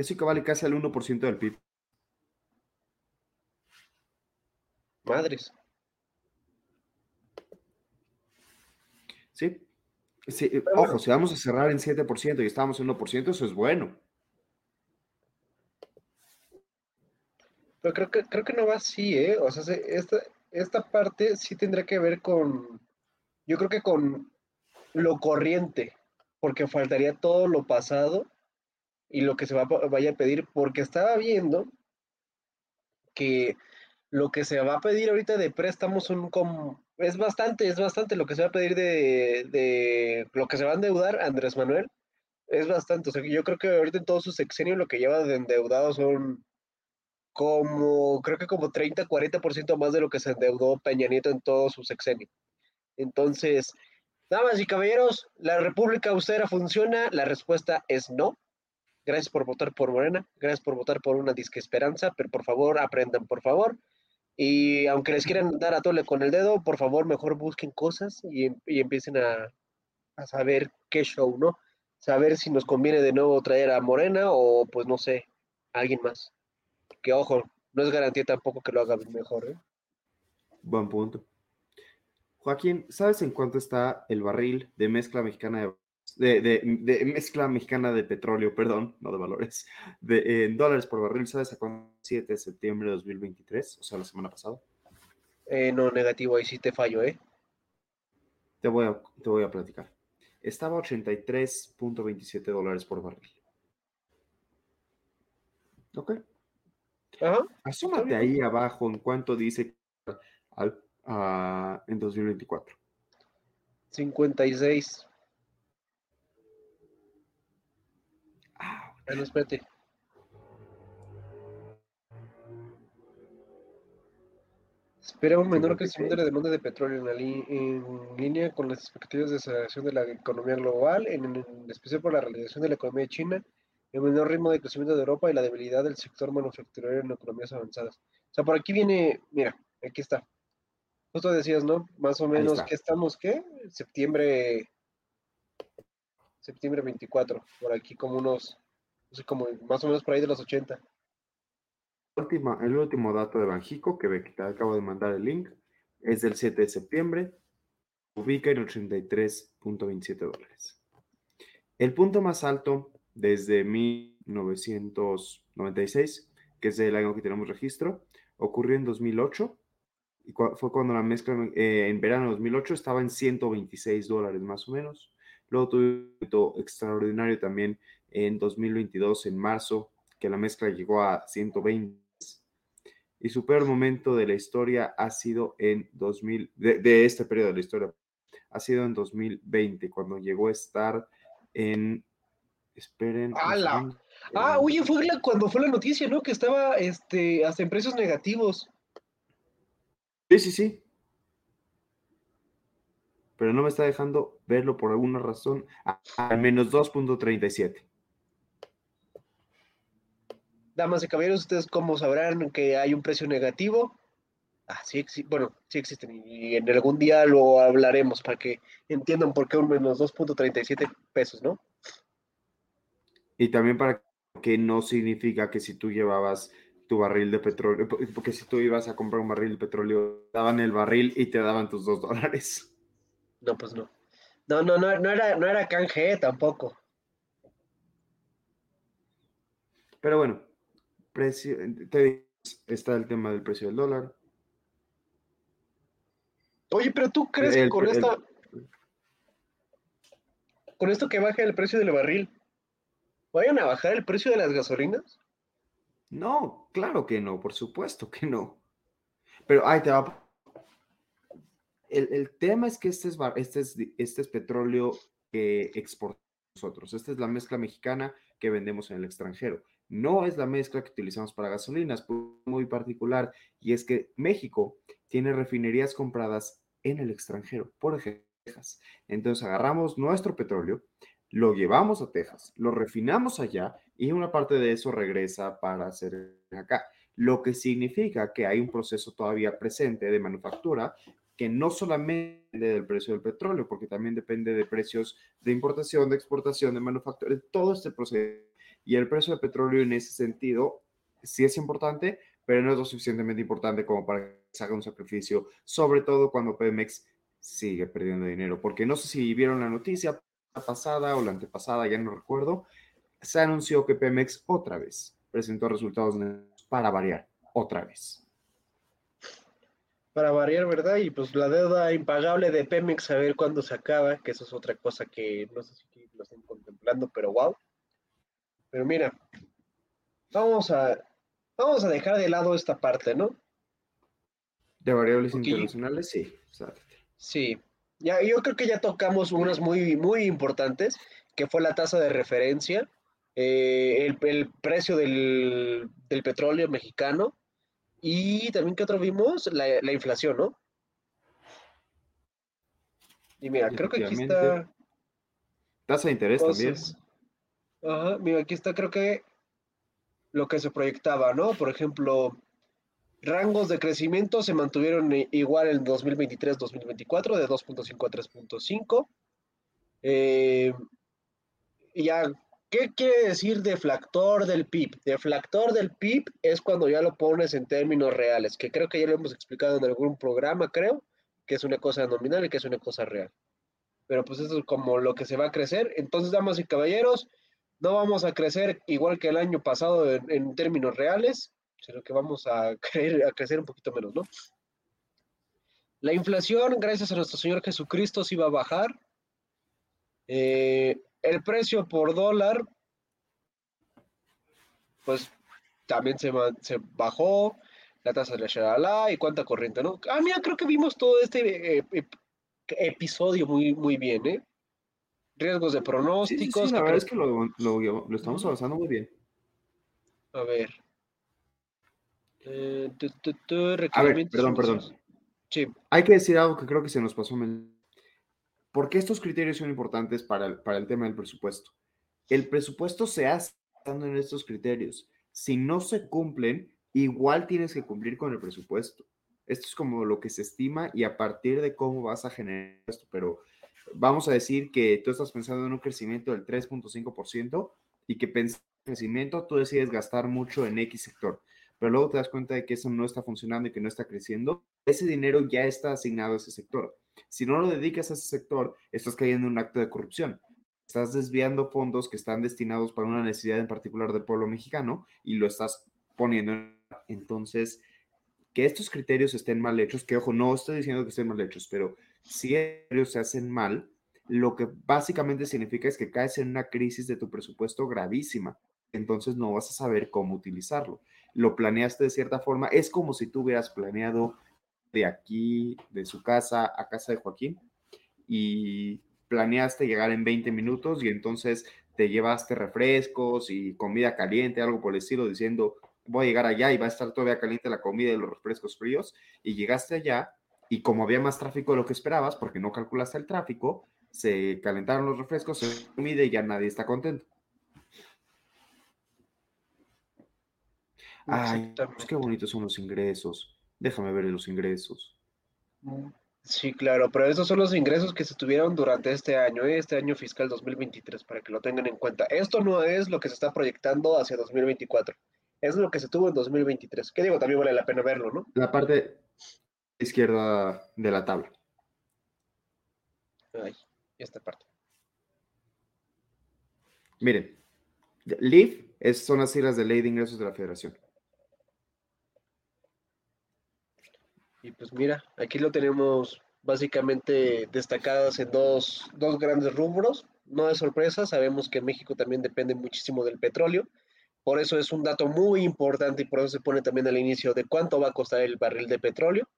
Eso equivale casi al 1% del PIB. Madres. Sí, Sí, ojo, si vamos a cerrar en 7% y estamos en 1%, eso es bueno. Pero creo que, creo que no va así, ¿eh? O sea, esta, esta parte sí tendrá que ver con, yo creo que con lo corriente, porque faltaría todo lo pasado y lo que se va, vaya a pedir, porque estaba viendo que lo que se va a pedir ahorita de préstamos es bastante, es bastante lo que se va a pedir de, lo que se va a endeudar Andrés Manuel. Es bastante. O sea, yo creo que ahorita en todo su sexenio lo que lleva de endeudado son como, creo que como 30, 40% más de lo que se endeudó Peña Nieto en todo su sexenio. Entonces, damas y caballeros, ¿la República Austera funciona? La respuesta es no. Gracias por votar por Morena, gracias por votar por una disque esperanza, pero por favor aprendan, por favor. Y aunque les quieran dar a tole con el dedo, por favor, mejor busquen cosas y, em, empiecen a, saber qué show, ¿no? Saber si nos conviene de nuevo traer a Morena o, pues, no sé, alguien más. Que ojo, no es garantía tampoco que lo haga mejor, ¿eh? Buen punto. Joaquín, ¿sabes en cuánto está el barril de mezcla mexicana de de, de- de mezcla mexicana de petróleo, perdón, no de valores, de, en dólares por barril, ¿sabes a cuándo? 7 de septiembre de 2023, o sea, la semana pasada. Eh, no, negativo, ahí sí te fallo, ¿eh? Te voy a, te voy a platicar. Estaba a 83.27 dólares por barril. Ok. Ajá. Asómate ahí abajo en cuánto dice al- a- en 2024. 56. Espérate. Espera un menor 56. crecimiento de la demanda de petróleo en, la en línea con las expectativas de aceleración de la economía global, en, en especial por la realización de la economía china, el menor ritmo de crecimiento de Europa y la debilidad del sector manufacturero en economías avanzadas. O sea, por aquí viene, mira, aquí está. Justo decías, ¿no? Más o menos. ¿qué estamos? ¿Qué? Septiembre, septiembre 24, por aquí como unos, sé, como más o menos por ahí de los 80. última- el último dato de Banjico, que te acabo de mandar el link, es del 7 de septiembre. Ubica en 83.27 dólares. El punto más alto desde 1996, que es el año que tenemos registro, ocurrió en 2008. Y cua- fue cuando la mezcla eh, en verano de 2008 estaba en 126 dólares más o menos. Luego tuve un extraordinario también en 2022, en marzo, que la mezcla llegó a 120. Y su peor momento de la historia ha sido en 2000, de, de este periodo de la historia, ha sido en 2020, cuando llegó a estar en, esperen. ¡Hala! Ah, Eh, oye, fue la- cuando fue la noticia, ¿no? Que estaba este, hasta en precios negativos. Sí, sí, sí. Pero no me está dejando verlo por alguna razón a, a menos 2.37. Damas y caballeros, ustedes cómo sabrán que hay un precio negativo. Ah, sí, bueno, sí existen y en algún día lo hablaremos para que entiendan por qué un menos 2.37 pesos, ¿no? Y también para que no significa que si tú llevabas tu barril de petróleo, po- porque si tú ibas a comprar un barril de petróleo, daban el barril y te daban tus dos dólares. No, pues no. No, no, no, no era, no era canje eh, tampoco. Pero bueno, precio, te digo, está el tema del precio del dólar. Oye, pero tú crees que con el- esta, con esto que baja el precio del barril, vayan a bajar el precio de las gasolinas? No, claro que no, por supuesto que no. Pero ahí te va. El, el tema es que este es, este es, este es petróleo que exportamos nosotros. Esta es la mezcla mexicana que vendemos en el extranjero. No es la mezcla que utilizamos para gasolinas, por- muy particular. Y es que México tiene refinerías compradas en el extranjero, por ejemplo, Texas. Entonces agarramos nuestro petróleo, lo llevamos a Texas, lo refinamos allá y una parte de eso regresa para hacer acá. Lo que significa que hay un proceso todavía presente de manufactura que no solamente depende del precio del petróleo, porque también depende de precios de importación, de exportación, de manufactura, de todo este proceso. Y el precio del petróleo en ese sentido sí es importante, pero no es lo suficientemente importante como para que se haga un sacrificio, sobre todo cuando Pemex sigue perdiendo dinero, porque no sé si vieron la noticia pasada o la antepasada, ya no recuerdo, se anunció que Pemex otra vez presentó resultados para variar, otra vez. Para variar, ¿verdad? Y pues la deuda impagable de Pemex, a ver cuándo se acaba, que eso es otra cosa que no sé si lo están contemplando, pero wow. Pero mira, vamos a, vamos a dejar de lado esta parte, ¿no? De variables internacionales, sí. exacto. Sí, ya, yo creo que ya tocamos unas muy, muy importantes, que fue la tasa de referencia, eh, el, el precio del, del petróleo mexicano y también que otro vimos, la, la inflación, ¿no? Y mira, creo que aquí está. Tasa de interés también. Mira, aquí está creo que lo que se proyectaba, ¿no? Por ejemplo, rangos de crecimiento se mantuvieron igual en 2023-2024, de 2.5 a 3.5. Eh, ya, ¿qué quiere decir deflactor del PIB? Deflactor del PIB es cuando ya lo pones en términos reales, que creo que ya lo hemos explicado en algún programa, creo, que es una cosa nominal y que es una cosa real. pero pues eso es como lo que se va a crecer. Entonces, damas y caballeros, no vamos a crecer igual que el año pasado en, términos reales, sino que vamos a, creer, a crecer un poquito menos, ¿no? La inflación, gracias a nuestro Señor Jesucristo, sí va a bajar. Eh, el precio por dólar, pues también se, se bajó. La tasa de la shalala y cuánta corriente, ¿no? Ah, mira, creo que vimos todo este eh, episodio muy, muy bien, ¿eh? Riesgos de pronósticos. Sí, sí, la verdad es que lo, lo, lo, estamos avanzando muy bien. A ver. Eh, tu, tu, tu, a ver, perdón, perdón. Sí. Hay que decir algo que creo que se nos pasó. ¿Por qué estos criterios son importantes para el, para el tema del presupuesto? El presupuesto se hace estando en estos criterios. Si no se cumplen, igual tienes que cumplir con el presupuesto. Esto es como lo que se estima y a partir de cómo vas a generar esto, pero vamos a decir que tú estás pensando en un crecimiento del 3.5% y que pensando en crecimiento tú decides gastar mucho en X sector, pero luego te das cuenta de que eso no está funcionando y que no está creciendo, ese dinero ya está asignado a ese sector. Si no lo dedicas a ese sector, estás cayendo en un acto de corrupción. Estás desviando fondos que están destinados para una necesidad en particular del pueblo mexicano y lo estás poniendo. Entonces, que estos criterios estén mal hechos, que ojo, no estoy diciendo que estén mal hechos, pero si ellos se hacen mal, lo que básicamente significa es que caes en una crisis de tu presupuesto gravísima. Entonces no vas a saber cómo utilizarlo. Lo planeaste de cierta forma. Es como si tú hubieras planeado de aquí, de su casa a casa de Joaquín, y planeaste llegar en 20 minutos y entonces te llevaste refrescos y comida caliente, algo por el estilo, diciendo, voy a llegar allá y va a estar todavía caliente la comida y los refrescos fríos, y llegaste allá y como había más tráfico de lo que esperabas, porque no calculaste el tráfico, se calentaron los refrescos, se comida y ya nadie está contento. Ay, pues qué bonitos son los ingresos. Déjame ver los ingresos. Sí, claro, pero esos son los ingresos que se tuvieron durante este año, ¿eh? este año fiscal 2023, para que lo tengan en cuenta. Esto no es lo que se está proyectando hacia 2024, es lo que se tuvo en 2023. ¿Qué digo? También vale la pena verlo, ¿no? La parte izquierda de la tabla. Ay, esta parte. Miren, LIF es, son las siglas de Ley de Ingresos de la Federación. Y pues mira, aquí lo tenemos básicamente destacadas en dos, dos grandes rubros. No de sorpresa, sabemos que México también depende muchísimo del petróleo. Por eso es un dato muy importante y por eso se pone también al inicio de cuánto va a costar el barril de petróleo.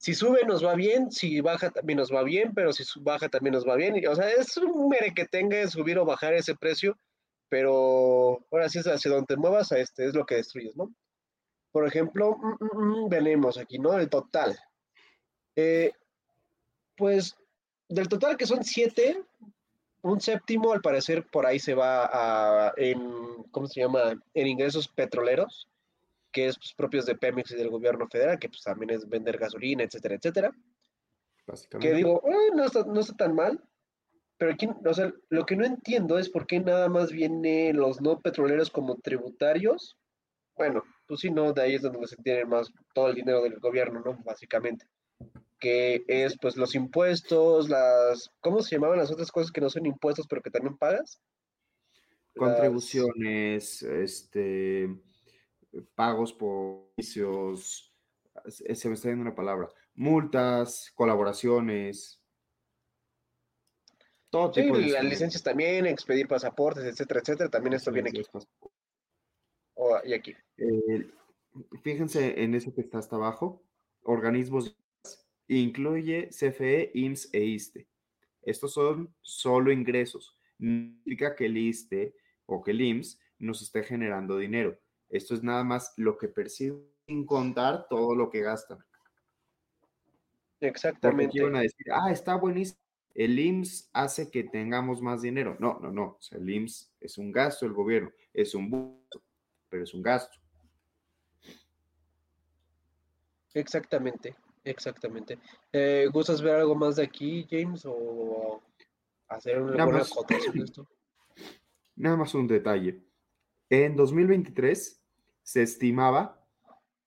Si sube nos va bien, si baja también nos va bien, pero si baja también nos va bien. O sea, es un mere que tenga subir o bajar ese precio, pero ahora sí es hacia donde te muevas, a este es lo que destruyes, ¿no? Por ejemplo, mm, mm, mm, venimos aquí, ¿no? El total. Eh, pues del total que son siete, un séptimo al parecer por ahí se va a, en, ¿cómo se llama? En ingresos petroleros, que es pues, propios de Pemex y del gobierno federal, que pues también es vender gasolina, etcétera, etcétera. Que digo, eh, no, está, no está tan mal, pero aquí, o sea, lo que no entiendo es por qué nada más vienen los no petroleros como tributarios. Bueno, pues sí, no, de ahí es donde se tiene más todo el dinero del gobierno, ¿no? Básicamente. Que es pues los impuestos, las, ¿cómo se llamaban las otras cosas que no son impuestos pero que también pagas? Contribuciones, este, pagos por servicios, se me está yendo una palabra, multas, colaboraciones, todo tipo de las licencias también, expedir pasaportes, etcétera, etcétera, también esto viene aquí. y aquí. Eh, fíjense en eso que está hasta abajo, organismos, incluye CFE, IMSS e ISTE. Estos son solo ingresos. No significa que el ISTE o que el IMSS nos esté generando dinero. Esto es nada más lo que perciben sin contar todo lo que gastan. Exactamente. Porque van a decir, ah, está buenísimo el IMSS hace que tengamos más dinero. No, no, no. O sea, el IMSS es un gasto del gobierno, es un gasto, pero es un gasto. Exactamente, exactamente. Eh, ¿Gustas ver algo más de aquí, James, o hacer una buena de esto? Nada más un detalle. En 2023 se estimaba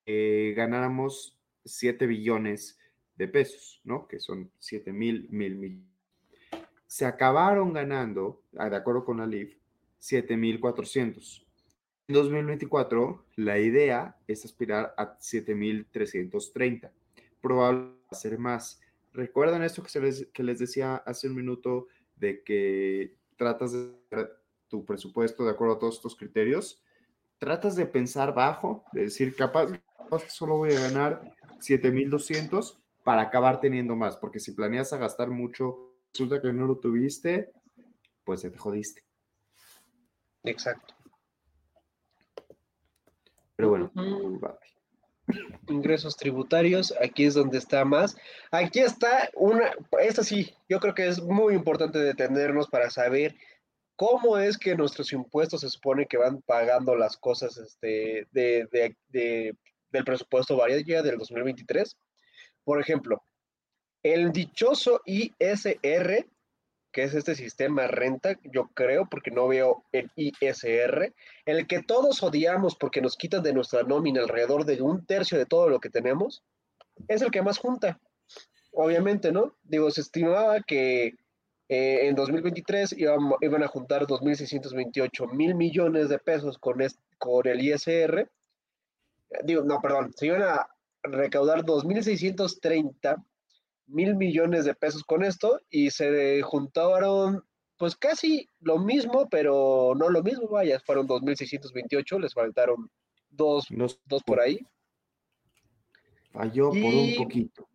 que ganáramos 7 billones de pesos, ¿no? Que son 7 mil, mil millones se acabaron ganando, ah, de acuerdo con la LIF, 7.400. En 2024, la idea es aspirar a 7.330. Probablemente ser más. ¿Recuerdan esto que, se les, que les decía hace un minuto de que tratas de tu presupuesto de acuerdo a todos estos criterios? Tratas de pensar bajo, de decir, capaz, capaz que solo voy a ganar 7.200 para acabar teniendo más, porque si planeas a gastar mucho, resulta que no lo tuviste, pues te jodiste. Exacto. Pero bueno, Ujú. Ingresos tributarios, aquí es donde está más. Aquí está una, esta sí, yo creo que es muy importante detenernos para saber cómo es que nuestros impuestos se supone que van pagando las cosas este, de, de- de- del presupuesto variable del 2023. Por ejemplo, el dichoso ISR, que es este sistema renta, yo creo, porque no veo el ISR, el que todos odiamos porque nos quitan de nuestra nómina alrededor de un tercio de todo lo que tenemos, es el que más junta. Obviamente, ¿no? Digo, se estimaba que eh, en 2023 iban, iban a juntar 2.628 mil millones de pesos con, con el ISR. Digo, no, perdón, se iban a recaudar 2.630 mil millones de pesos con esto y se juntaron pues casi lo mismo, pero no lo mismo, vaya, fueron 2.628, les faltaron dos, dos por ahí. falló por un poquito.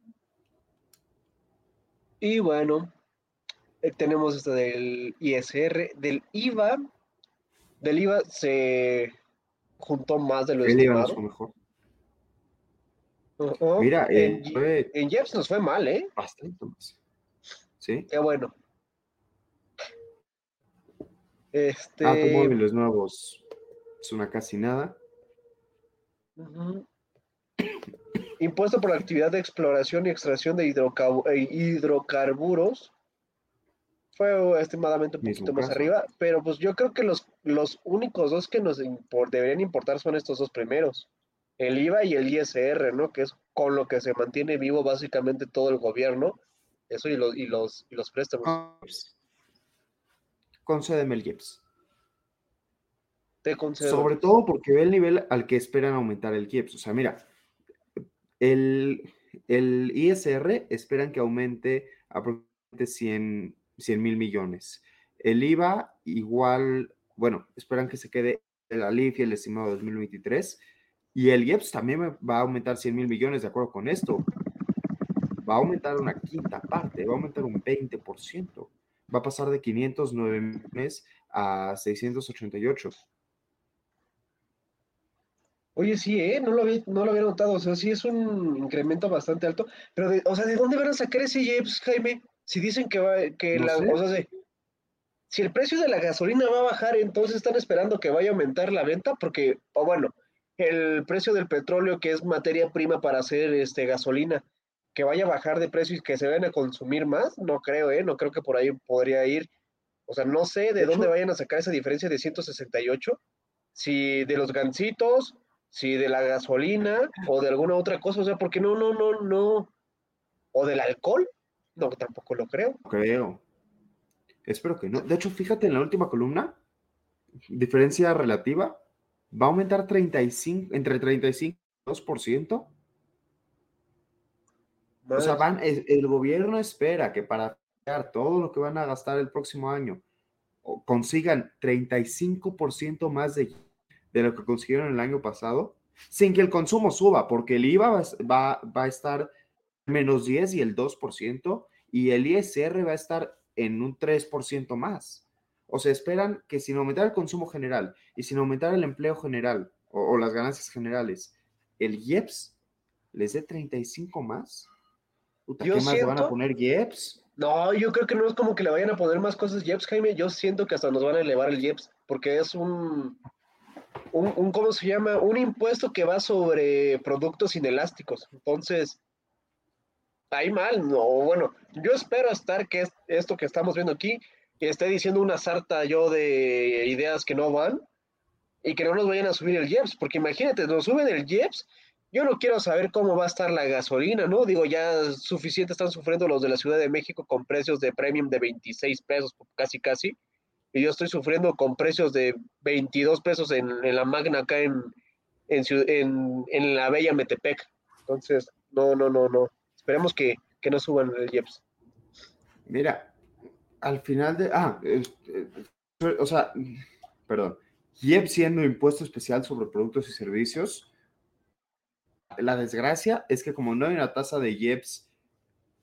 Y bueno, tenemos esto del ISR, del IVA, del IVA se juntó más de lo iba estimado. mejor. Ujú. Mira, en, eh, Ye- fue en Jeps nos fue mal, ¿eh? bastante más. ¿Sí? Qué bueno. Este, Automóviles nuevos es una casi nada. Impuesto por la actividad de exploración y extracción de eh, hidrocarburos. Fue estimadamente un poquito más arriba, pero pues yo creo que los, los únicos dos que nos deberían importar son estos dos primeros, el IVA y el ISR, ¿no? Que es con lo que se mantiene vivo básicamente todo el gobierno, eso y los, y los, y los préstamos. Concédeme el Gibbs. Te concedo. Sobre todo porque ve el nivel al que esperan aumentar el Gibbs. O sea, mira, el, el ISR esperan que aumente aproximadamente 100 mil millones. El IVA igual, bueno, esperan que se quede el ALIF y el estimado 2023. Y el IEPS también va a aumentar 100 mil millones de acuerdo con esto. Va a aumentar una quinta parte, va a aumentar un 20%. Va a pasar de 509 millones a 688. Oye, sí, ¿eh? No lo había, no lo había notado, o sea, sí es un incremento bastante alto, pero, de, o sea, ¿de dónde van a sacar ese Jeps, Jaime? Si dicen que va, que No la, sé. o sea, de- si el precio de la gasolina va a bajar, entonces están esperando que vaya a aumentar la venta, porque, o bueno, el precio del petróleo, que es materia prima para hacer este gasolina, que vaya a bajar de precio y que se vayan a consumir más, no creo, ¿eh? No creo que por ahí podría ir. O sea, no sé de De dónde hecho- vayan a sacar esa diferencia de 168, si de los gancitos, si de la gasolina o de alguna otra cosa, o sea, porque no, no, no, no, o del alcohol, no, tampoco lo creo. Creo. Espero que no. De hecho, fíjate en la última columna, diferencia relativa, va a aumentar 35, entre 35 y 2%. O sea, van, el, el gobierno espera que para todo lo que van a gastar el próximo año consigan 35% más de, de lo que consiguieron el año pasado, sin que el consumo suba, porque el IVA va, va, va a estar menos 10 y el 2%, y el ISR va a estar en un 3% más. O sea, esperan que sin aumentar el consumo general y sin aumentar el empleo general o, o las ganancias generales, el IEPS les dé 35 más. Puta, Yo ¿Qué más le van a siento- poner IEPS? No, yo creo que no es como que le vayan a poner más cosas Jeps, Jaime. Yo siento que hasta nos van a elevar el Jeps, porque es un, un, un, ¿cómo se llama? Un impuesto que va sobre productos inelásticos. Entonces, ahí mal, no, bueno, yo espero estar que es- esto que estamos viendo aquí, esté diciendo una sarta yo de ideas que no van y que no nos vayan a subir el Jeps, porque imagínate, nos suben el Jeps yo no quiero saber cómo va a estar la gasolina, ¿no? Digo, ya suficiente están sufriendo los de la Ciudad de México con precios de premium de 26 pesos, casi casi, y yo estoy sufriendo con precios de 22 pesos en, la Magna acá en, en, en la Bella Metepec. Entonces, no, no, no, no. Esperemos que, que no suban el IEPS. Mira, al final de. Ah, eh, eh, o sea, perdón. IEP siendo impuesto especial sobre productos y servicios. La desgracia es que, como no hay una tasa de IEPS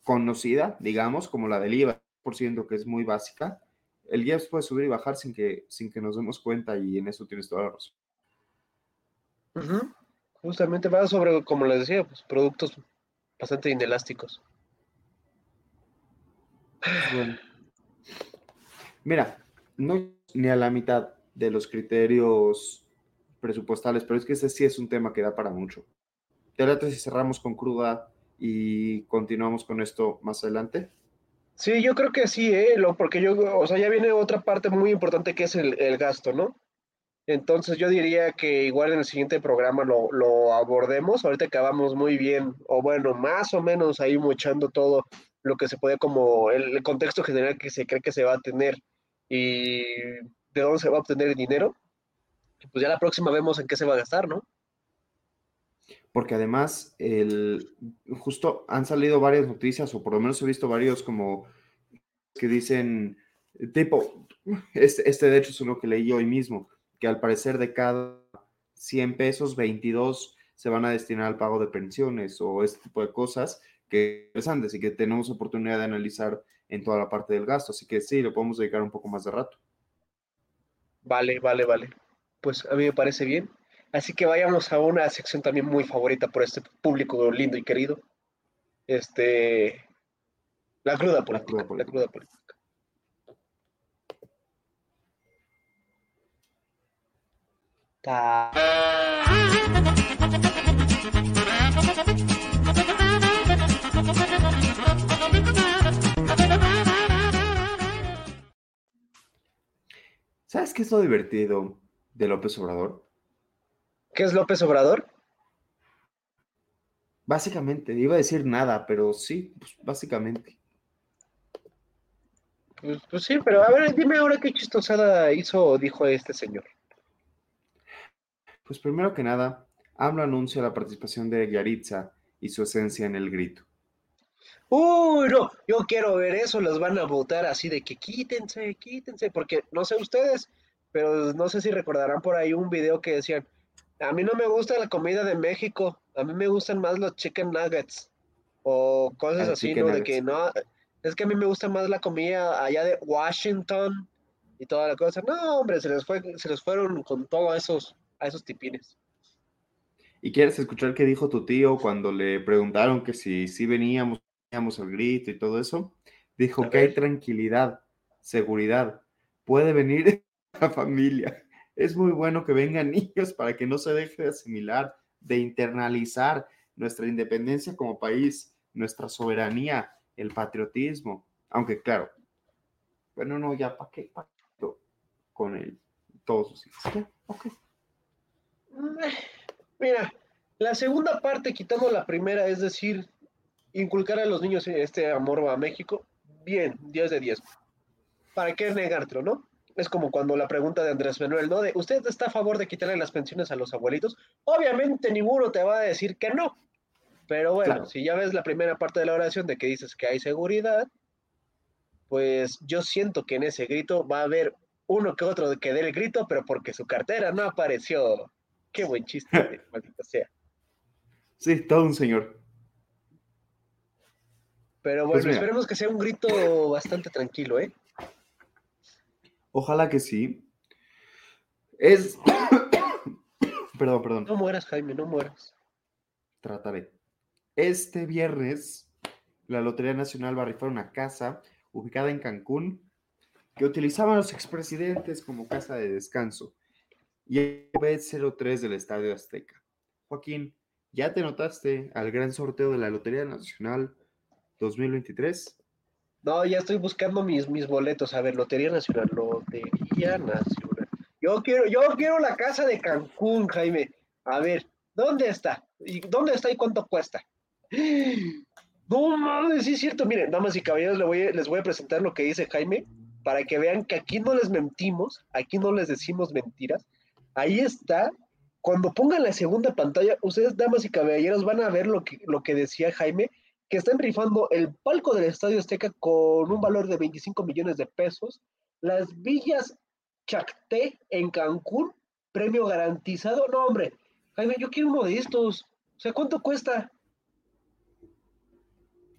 conocida, digamos, como la del IVA, por ciento que es muy básica, el IEPS puede subir y bajar sin que, sin que nos demos cuenta, y en eso tienes toda la razón. Justamente va sobre, como les decía, pues, productos bastante inelásticos. Bueno. Mira, no ni a la mitad de los criterios presupuestales, pero es que ese sí es un tema que da para mucho. ¿Te late si cerramos con cruda y continuamos con esto más adelante? Sí, yo creo que sí, ¿eh? Lo, porque yo, o sea, ya viene otra parte muy importante que es el, el gasto, ¿no? Entonces yo diría que igual en el siguiente programa lo, lo abordemos. Ahorita acabamos muy bien, o bueno, más o menos ahí mochando todo lo que se puede como el, contexto general que se cree que se va a tener y de dónde se va a obtener el dinero. Pues ya la próxima vemos en qué se va a gastar, ¿no? Porque además, el, justo han salido varias noticias, o por lo menos he visto varios como que dicen, tipo, este, este de hecho es uno que leí hoy mismo, que al parecer de cada 100 pesos, 22 se van a destinar al pago de pensiones o este tipo de cosas que interesantes y que tenemos oportunidad de analizar en toda la parte del gasto. Así que sí, le podemos dedicar un poco más de rato. Vale, vale, vale. Pues a mí me parece bien. Así que vayamos a una sección también muy favorita por este público lindo y querido. Este. La cruda política. cruda La cruda política. Ta- ¿Sabes qué es lo divertido de López Obrador? ¿Qué es López Obrador? Básicamente, iba a decir nada, pero sí, pues, básicamente. Pues, pues sí, pero a ver, dime ahora qué chistosada hizo o dijo este señor. Pues primero que nada, AMLO anuncia la participación de Yaritza y su esencia en el grito. Uy, no, yo quiero ver eso, los van a votar así de que quítense, quítense, porque no sé ustedes, pero no sé si recordarán por ahí un video que decían, a mí no me gusta la comida de México, a mí me gustan más los chicken nuggets, o cosas así, ¿no? De que no, es que a mí me gusta más la comida allá de Washington y toda la cosa. No, hombre, se les fue, se les fueron con todo a esos, a esos tipines. ¿Y quieres escuchar qué dijo tu tío cuando le preguntaron que si, si veníamos, veníamos al grito y todo eso? Dijo que hay tranquilidad, seguridad, puede venir la familia. Es muy bueno que vengan niños para que no se deje de asimilar, de internalizar nuestra independencia como país, nuestra soberanía, el patriotismo. Aunque claro, bueno, no, ya, ¿para qué? ¿Pa' qué? Con él, todos sus hijos. Ya, ok. Mira, la segunda parte, quitando la primera, es decir, inculcar a los niños este amor a México, bien, 10 de 10. ¿Para qué negártelo, no? Es como cuando la pregunta de Andrés Manuel, ¿no? De, ¿usted está a favor de quitarle las pensiones a los abuelitos? Obviamente ninguno te va a decir que no. Pero bueno, Claro. si ya ves la primera parte de la oración de que dices que hay seguridad, pues yo siento que en ese grito va a haber uno que otro que dé el grito, pero porque su cartera no apareció. Qué buen chiste, maldita sea. Sí, todo un señor. Pero bueno, Pues mira. esperemos que sea un grito bastante tranquilo, ¿eh? Ojalá que sí. Es. perdón, perdón. No mueras, Jaime, no mueras. Trataré. Este viernes, la Lotería Nacional va a rifar una casa ubicada en Cancún que utilizaban los expresidentes como casa de descanso. Y el B03 del Estadio Azteca. Joaquín, ¿ya te notaste al gran sorteo de la Lotería Nacional 2023? No, ya estoy buscando mis, mis boletos. A ver, Lotería Nacional, Lotería Nacional. Yo quiero, yo quiero la casa de Cancún, Jaime. A ver, ¿dónde está? ¿Y dónde está y cuánto cuesta? No mames, sí es cierto. Miren, damas y caballeros, les voy, les voy a presentar lo que dice Jaime para que vean que aquí no les mentimos, aquí no les decimos mentiras. Ahí está. Cuando pongan la segunda pantalla, ustedes, damas y caballeros, van a ver lo que, lo que decía Jaime, que están rifando el palco del Estadio Azteca con un valor de 25 millones de pesos, las villas Chacté en Cancún, premio garantizado. No, hombre, Jaime, yo quiero uno de estos. O sea, ¿cuánto cuesta?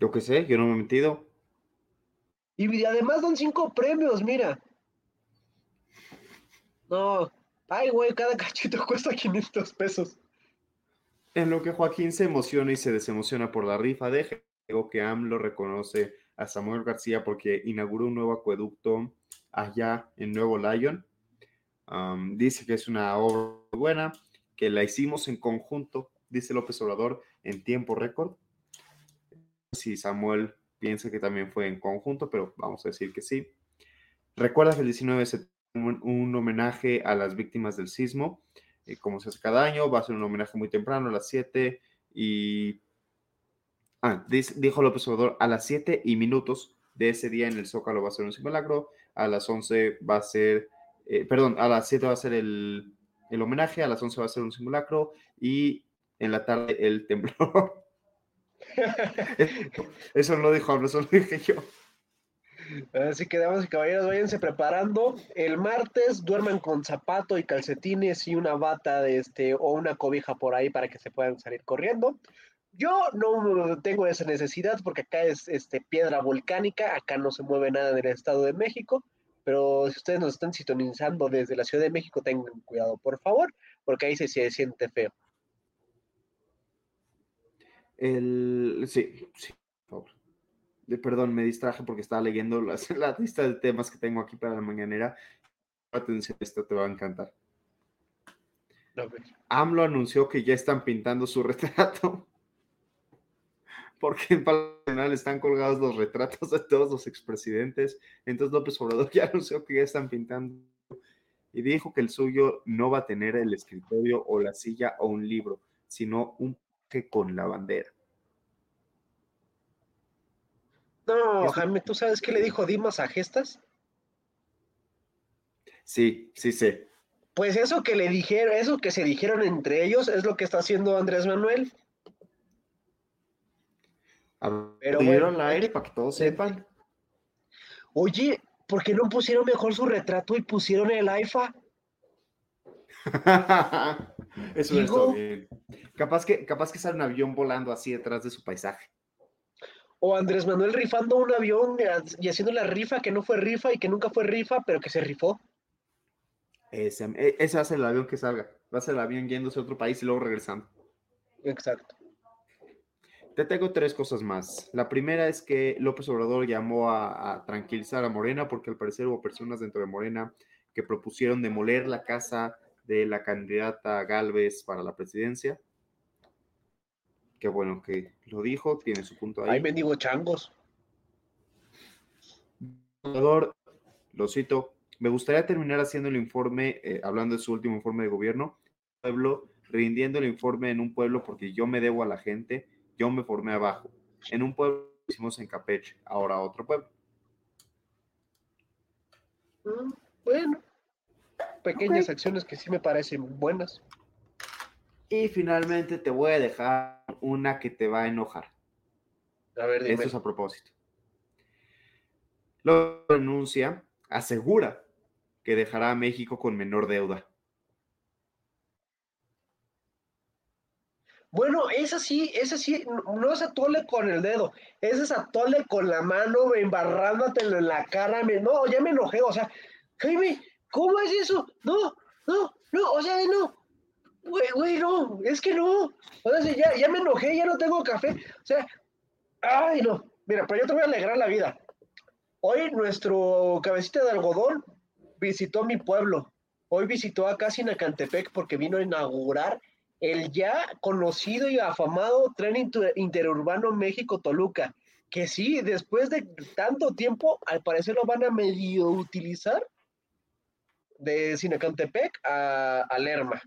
Yo qué sé, yo no me he metido. Y además dan cinco premios, mira. No, ay, güey, cada cachito cuesta 500 pesos. En lo que Joaquín se emociona y se desemociona por la rifa de digo que AMLO reconoce a Samuel García porque inauguró un nuevo acueducto allá en Nuevo Lyon. dice que es una obra buena, que la hicimos en conjunto, dice López Obrador, en tiempo récord si Samuel piensa que también fue en conjunto, pero vamos a decir que sí. Recuerda que el 19 se un, homenaje a las víctimas del sismo, eh, como se hace cada año, va a ser un homenaje muy temprano, a las 7 y... Ah, dijo López Obrador, a las 7 y minutos de ese día en el Zócalo va a ser un simulacro, a las 11 va a ser, eh, perdón, a las 7 va a ser el, el homenaje, a las 11 va a ser un simulacro y en la tarde el temblor. Eso no dijo eso lo dije yo. Así que, damas y caballeros, váyanse preparando. El martes duerman con zapato y calcetines y una bata de este, o una cobija por ahí para que se puedan salir corriendo. Yo no tengo esa necesidad porque acá es este, piedra volcánica, acá no se mueve nada del Estado de México, pero si ustedes nos están sintonizando desde la Ciudad de México, tengan cuidado, por favor, porque ahí se siente feo. El, sí, sí. Perdón, me distraje porque estaba leyendo las, la lista de temas que tengo aquí para la mañanera. Atención, esto te va a encantar. AMLO anunció que ya están pintando su retrato. Porque en Palacio Nacional están colgados los retratos de todos los expresidentes. Entonces López Obrador ya anunció que ya están pintando. Y dijo que el suyo no va a tener el escritorio o la silla o un libro, sino un que con la bandera. No, Jaime, ¿tú sabes qué le dijo Dimas a Gestas? Sí, sí sé. Pues eso que le dijeron, eso que se dijeron entre ellos es lo que está haciendo Andrés Manuel. Pero bueno, al aire para que todos sepan. Oye, ¿por qué no pusieron mejor su retrato y pusieron el AIFA? Eso es bien. Capaz que, capaz que sale un avión volando así detrás de su paisaje. O Andrés Manuel rifando un avión y haciendo la rifa que no fue rifa y que nunca fue rifa, pero que se rifó. Ese, e, ese va a ser el avión que salga. Va a ser el avión yéndose a otro país y luego regresando. Exacto. Te tengo tres cosas más. La primera es que López Obrador llamó a, a, tranquilizar a Morena porque al parecer hubo personas dentro de Morena que propusieron demoler la casa de la candidata Galvez para la presidencia. Qué bueno que lo dijo, tiene su punto ahí. Ahí me digo changos. Lo cito, me gustaría terminar haciendo el informe, eh, hablando de su último informe de gobierno, pueblo, rindiendo el informe en un pueblo porque yo me debo a la gente, yo me formé abajo. En un pueblo hicimos en Capeche, ahora otro pueblo. Mm, bueno, pequeñas acciones que sí me parecen buenas. Y finalmente te voy a dejar una que te va a enojar. A ver, dime. Esto es a propósito. Lo anuncia, asegura que dejará a México con menor deuda. Bueno, esa sí, esa sí, no es atole con el dedo, ese es atole con la mano, embarrándotelo en la cara. Me, no, ya me enojé, o sea, Jaime, ¿Cómo es eso? No, no, no, o sea, no. Güey, güey, no, es que no. Ya, ya me enojé, ya no tengo café. O sea, ay, no. Mira, pero yo te voy a alegrar la vida. Hoy nuestro cabecita de algodón visitó mi pueblo. Hoy visitó acá Sinacantepec porque vino a inaugurar el ya conocido y afamado tren interurbano México-Toluca. Que sí, después de tanto tiempo, al parecer lo van a medio utilizar de Cinecantepec a, a Lerma,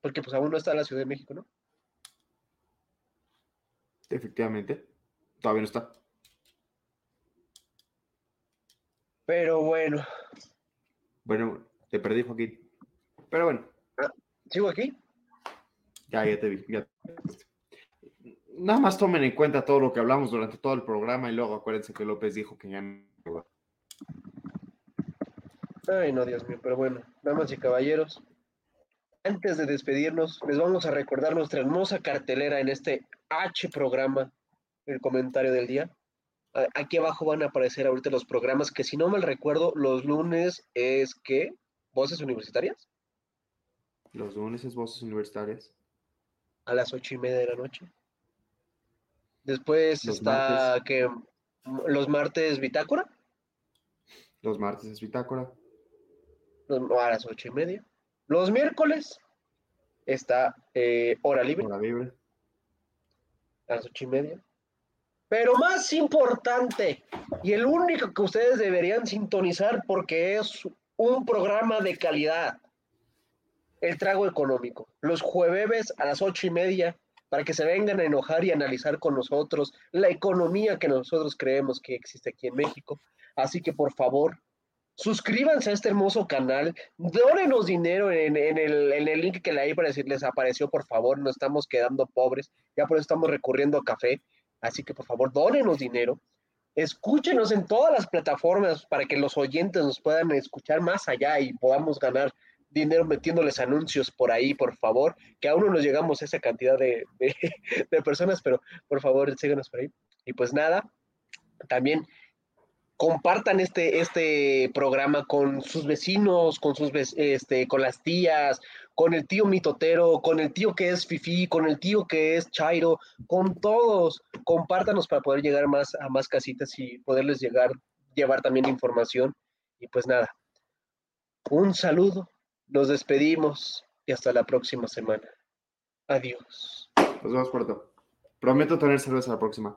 porque pues aún no está la Ciudad de México, ¿no? Efectivamente. Todavía no está. Pero bueno, Bueno, te perdí, Joaquín. Pero bueno, ¿sigo aquí? ya, ya te vi. ya. Nada más tomen en cuenta todo lo que hablamos durante todo el programa y luego acuérdense que López dijo que ya no. Ay, no, Dios mío, pero bueno, damas y caballeros, antes de despedirnos, les vamos a recordar nuestra hermosa cartelera en este H programa, el comentario del día. Aquí abajo van a aparecer ahorita los programas que, si no mal recuerdo, los lunes es que voces universitarias Los lunes es voces universitarias. a las ocho y media de la noche. Después Los está martes. que los martes bitácora Los martes es bitácora. a las ocho y media. Los miércoles está eh, hora libre. Hora libre. a las ocho y media. Pero más importante, y el único que ustedes deberían sintonizar porque es un programa de calidad, el trago económico. Los jueves a las ocho y media, para que se vengan a enojar y analizar con nosotros la economía que nosotros creemos que existe aquí en México. Así que por favor, suscríbanse a este hermoso canal, dónenos dinero en, el, en el link que le ahí para decirles apareció, por favor, no estamos quedando pobres, ya por eso estamos recurriendo a café, así que por favor, dónenos dinero, escúchenos en todas las plataformas para que los oyentes nos puedan escuchar más allá y podamos ganar dinero metiéndoles anuncios por ahí, por favor, que aún no nos llegamos a esa cantidad de, de, de personas, pero por favor, síganos por ahí. Y pues nada, también compartan este, este programa con sus vecinos, con sus este, con las tías, con el tío mitotero, con el tío que es fifi, con el tío que es chairo, con todos. Compártanos para poder llegar más a más casitas y poderles llegar, llevar también información. Y pues nada, un saludo, nos despedimos y hasta la próxima semana. Adiós. Nos vemos pronto. Prometo tener cerveza la próxima.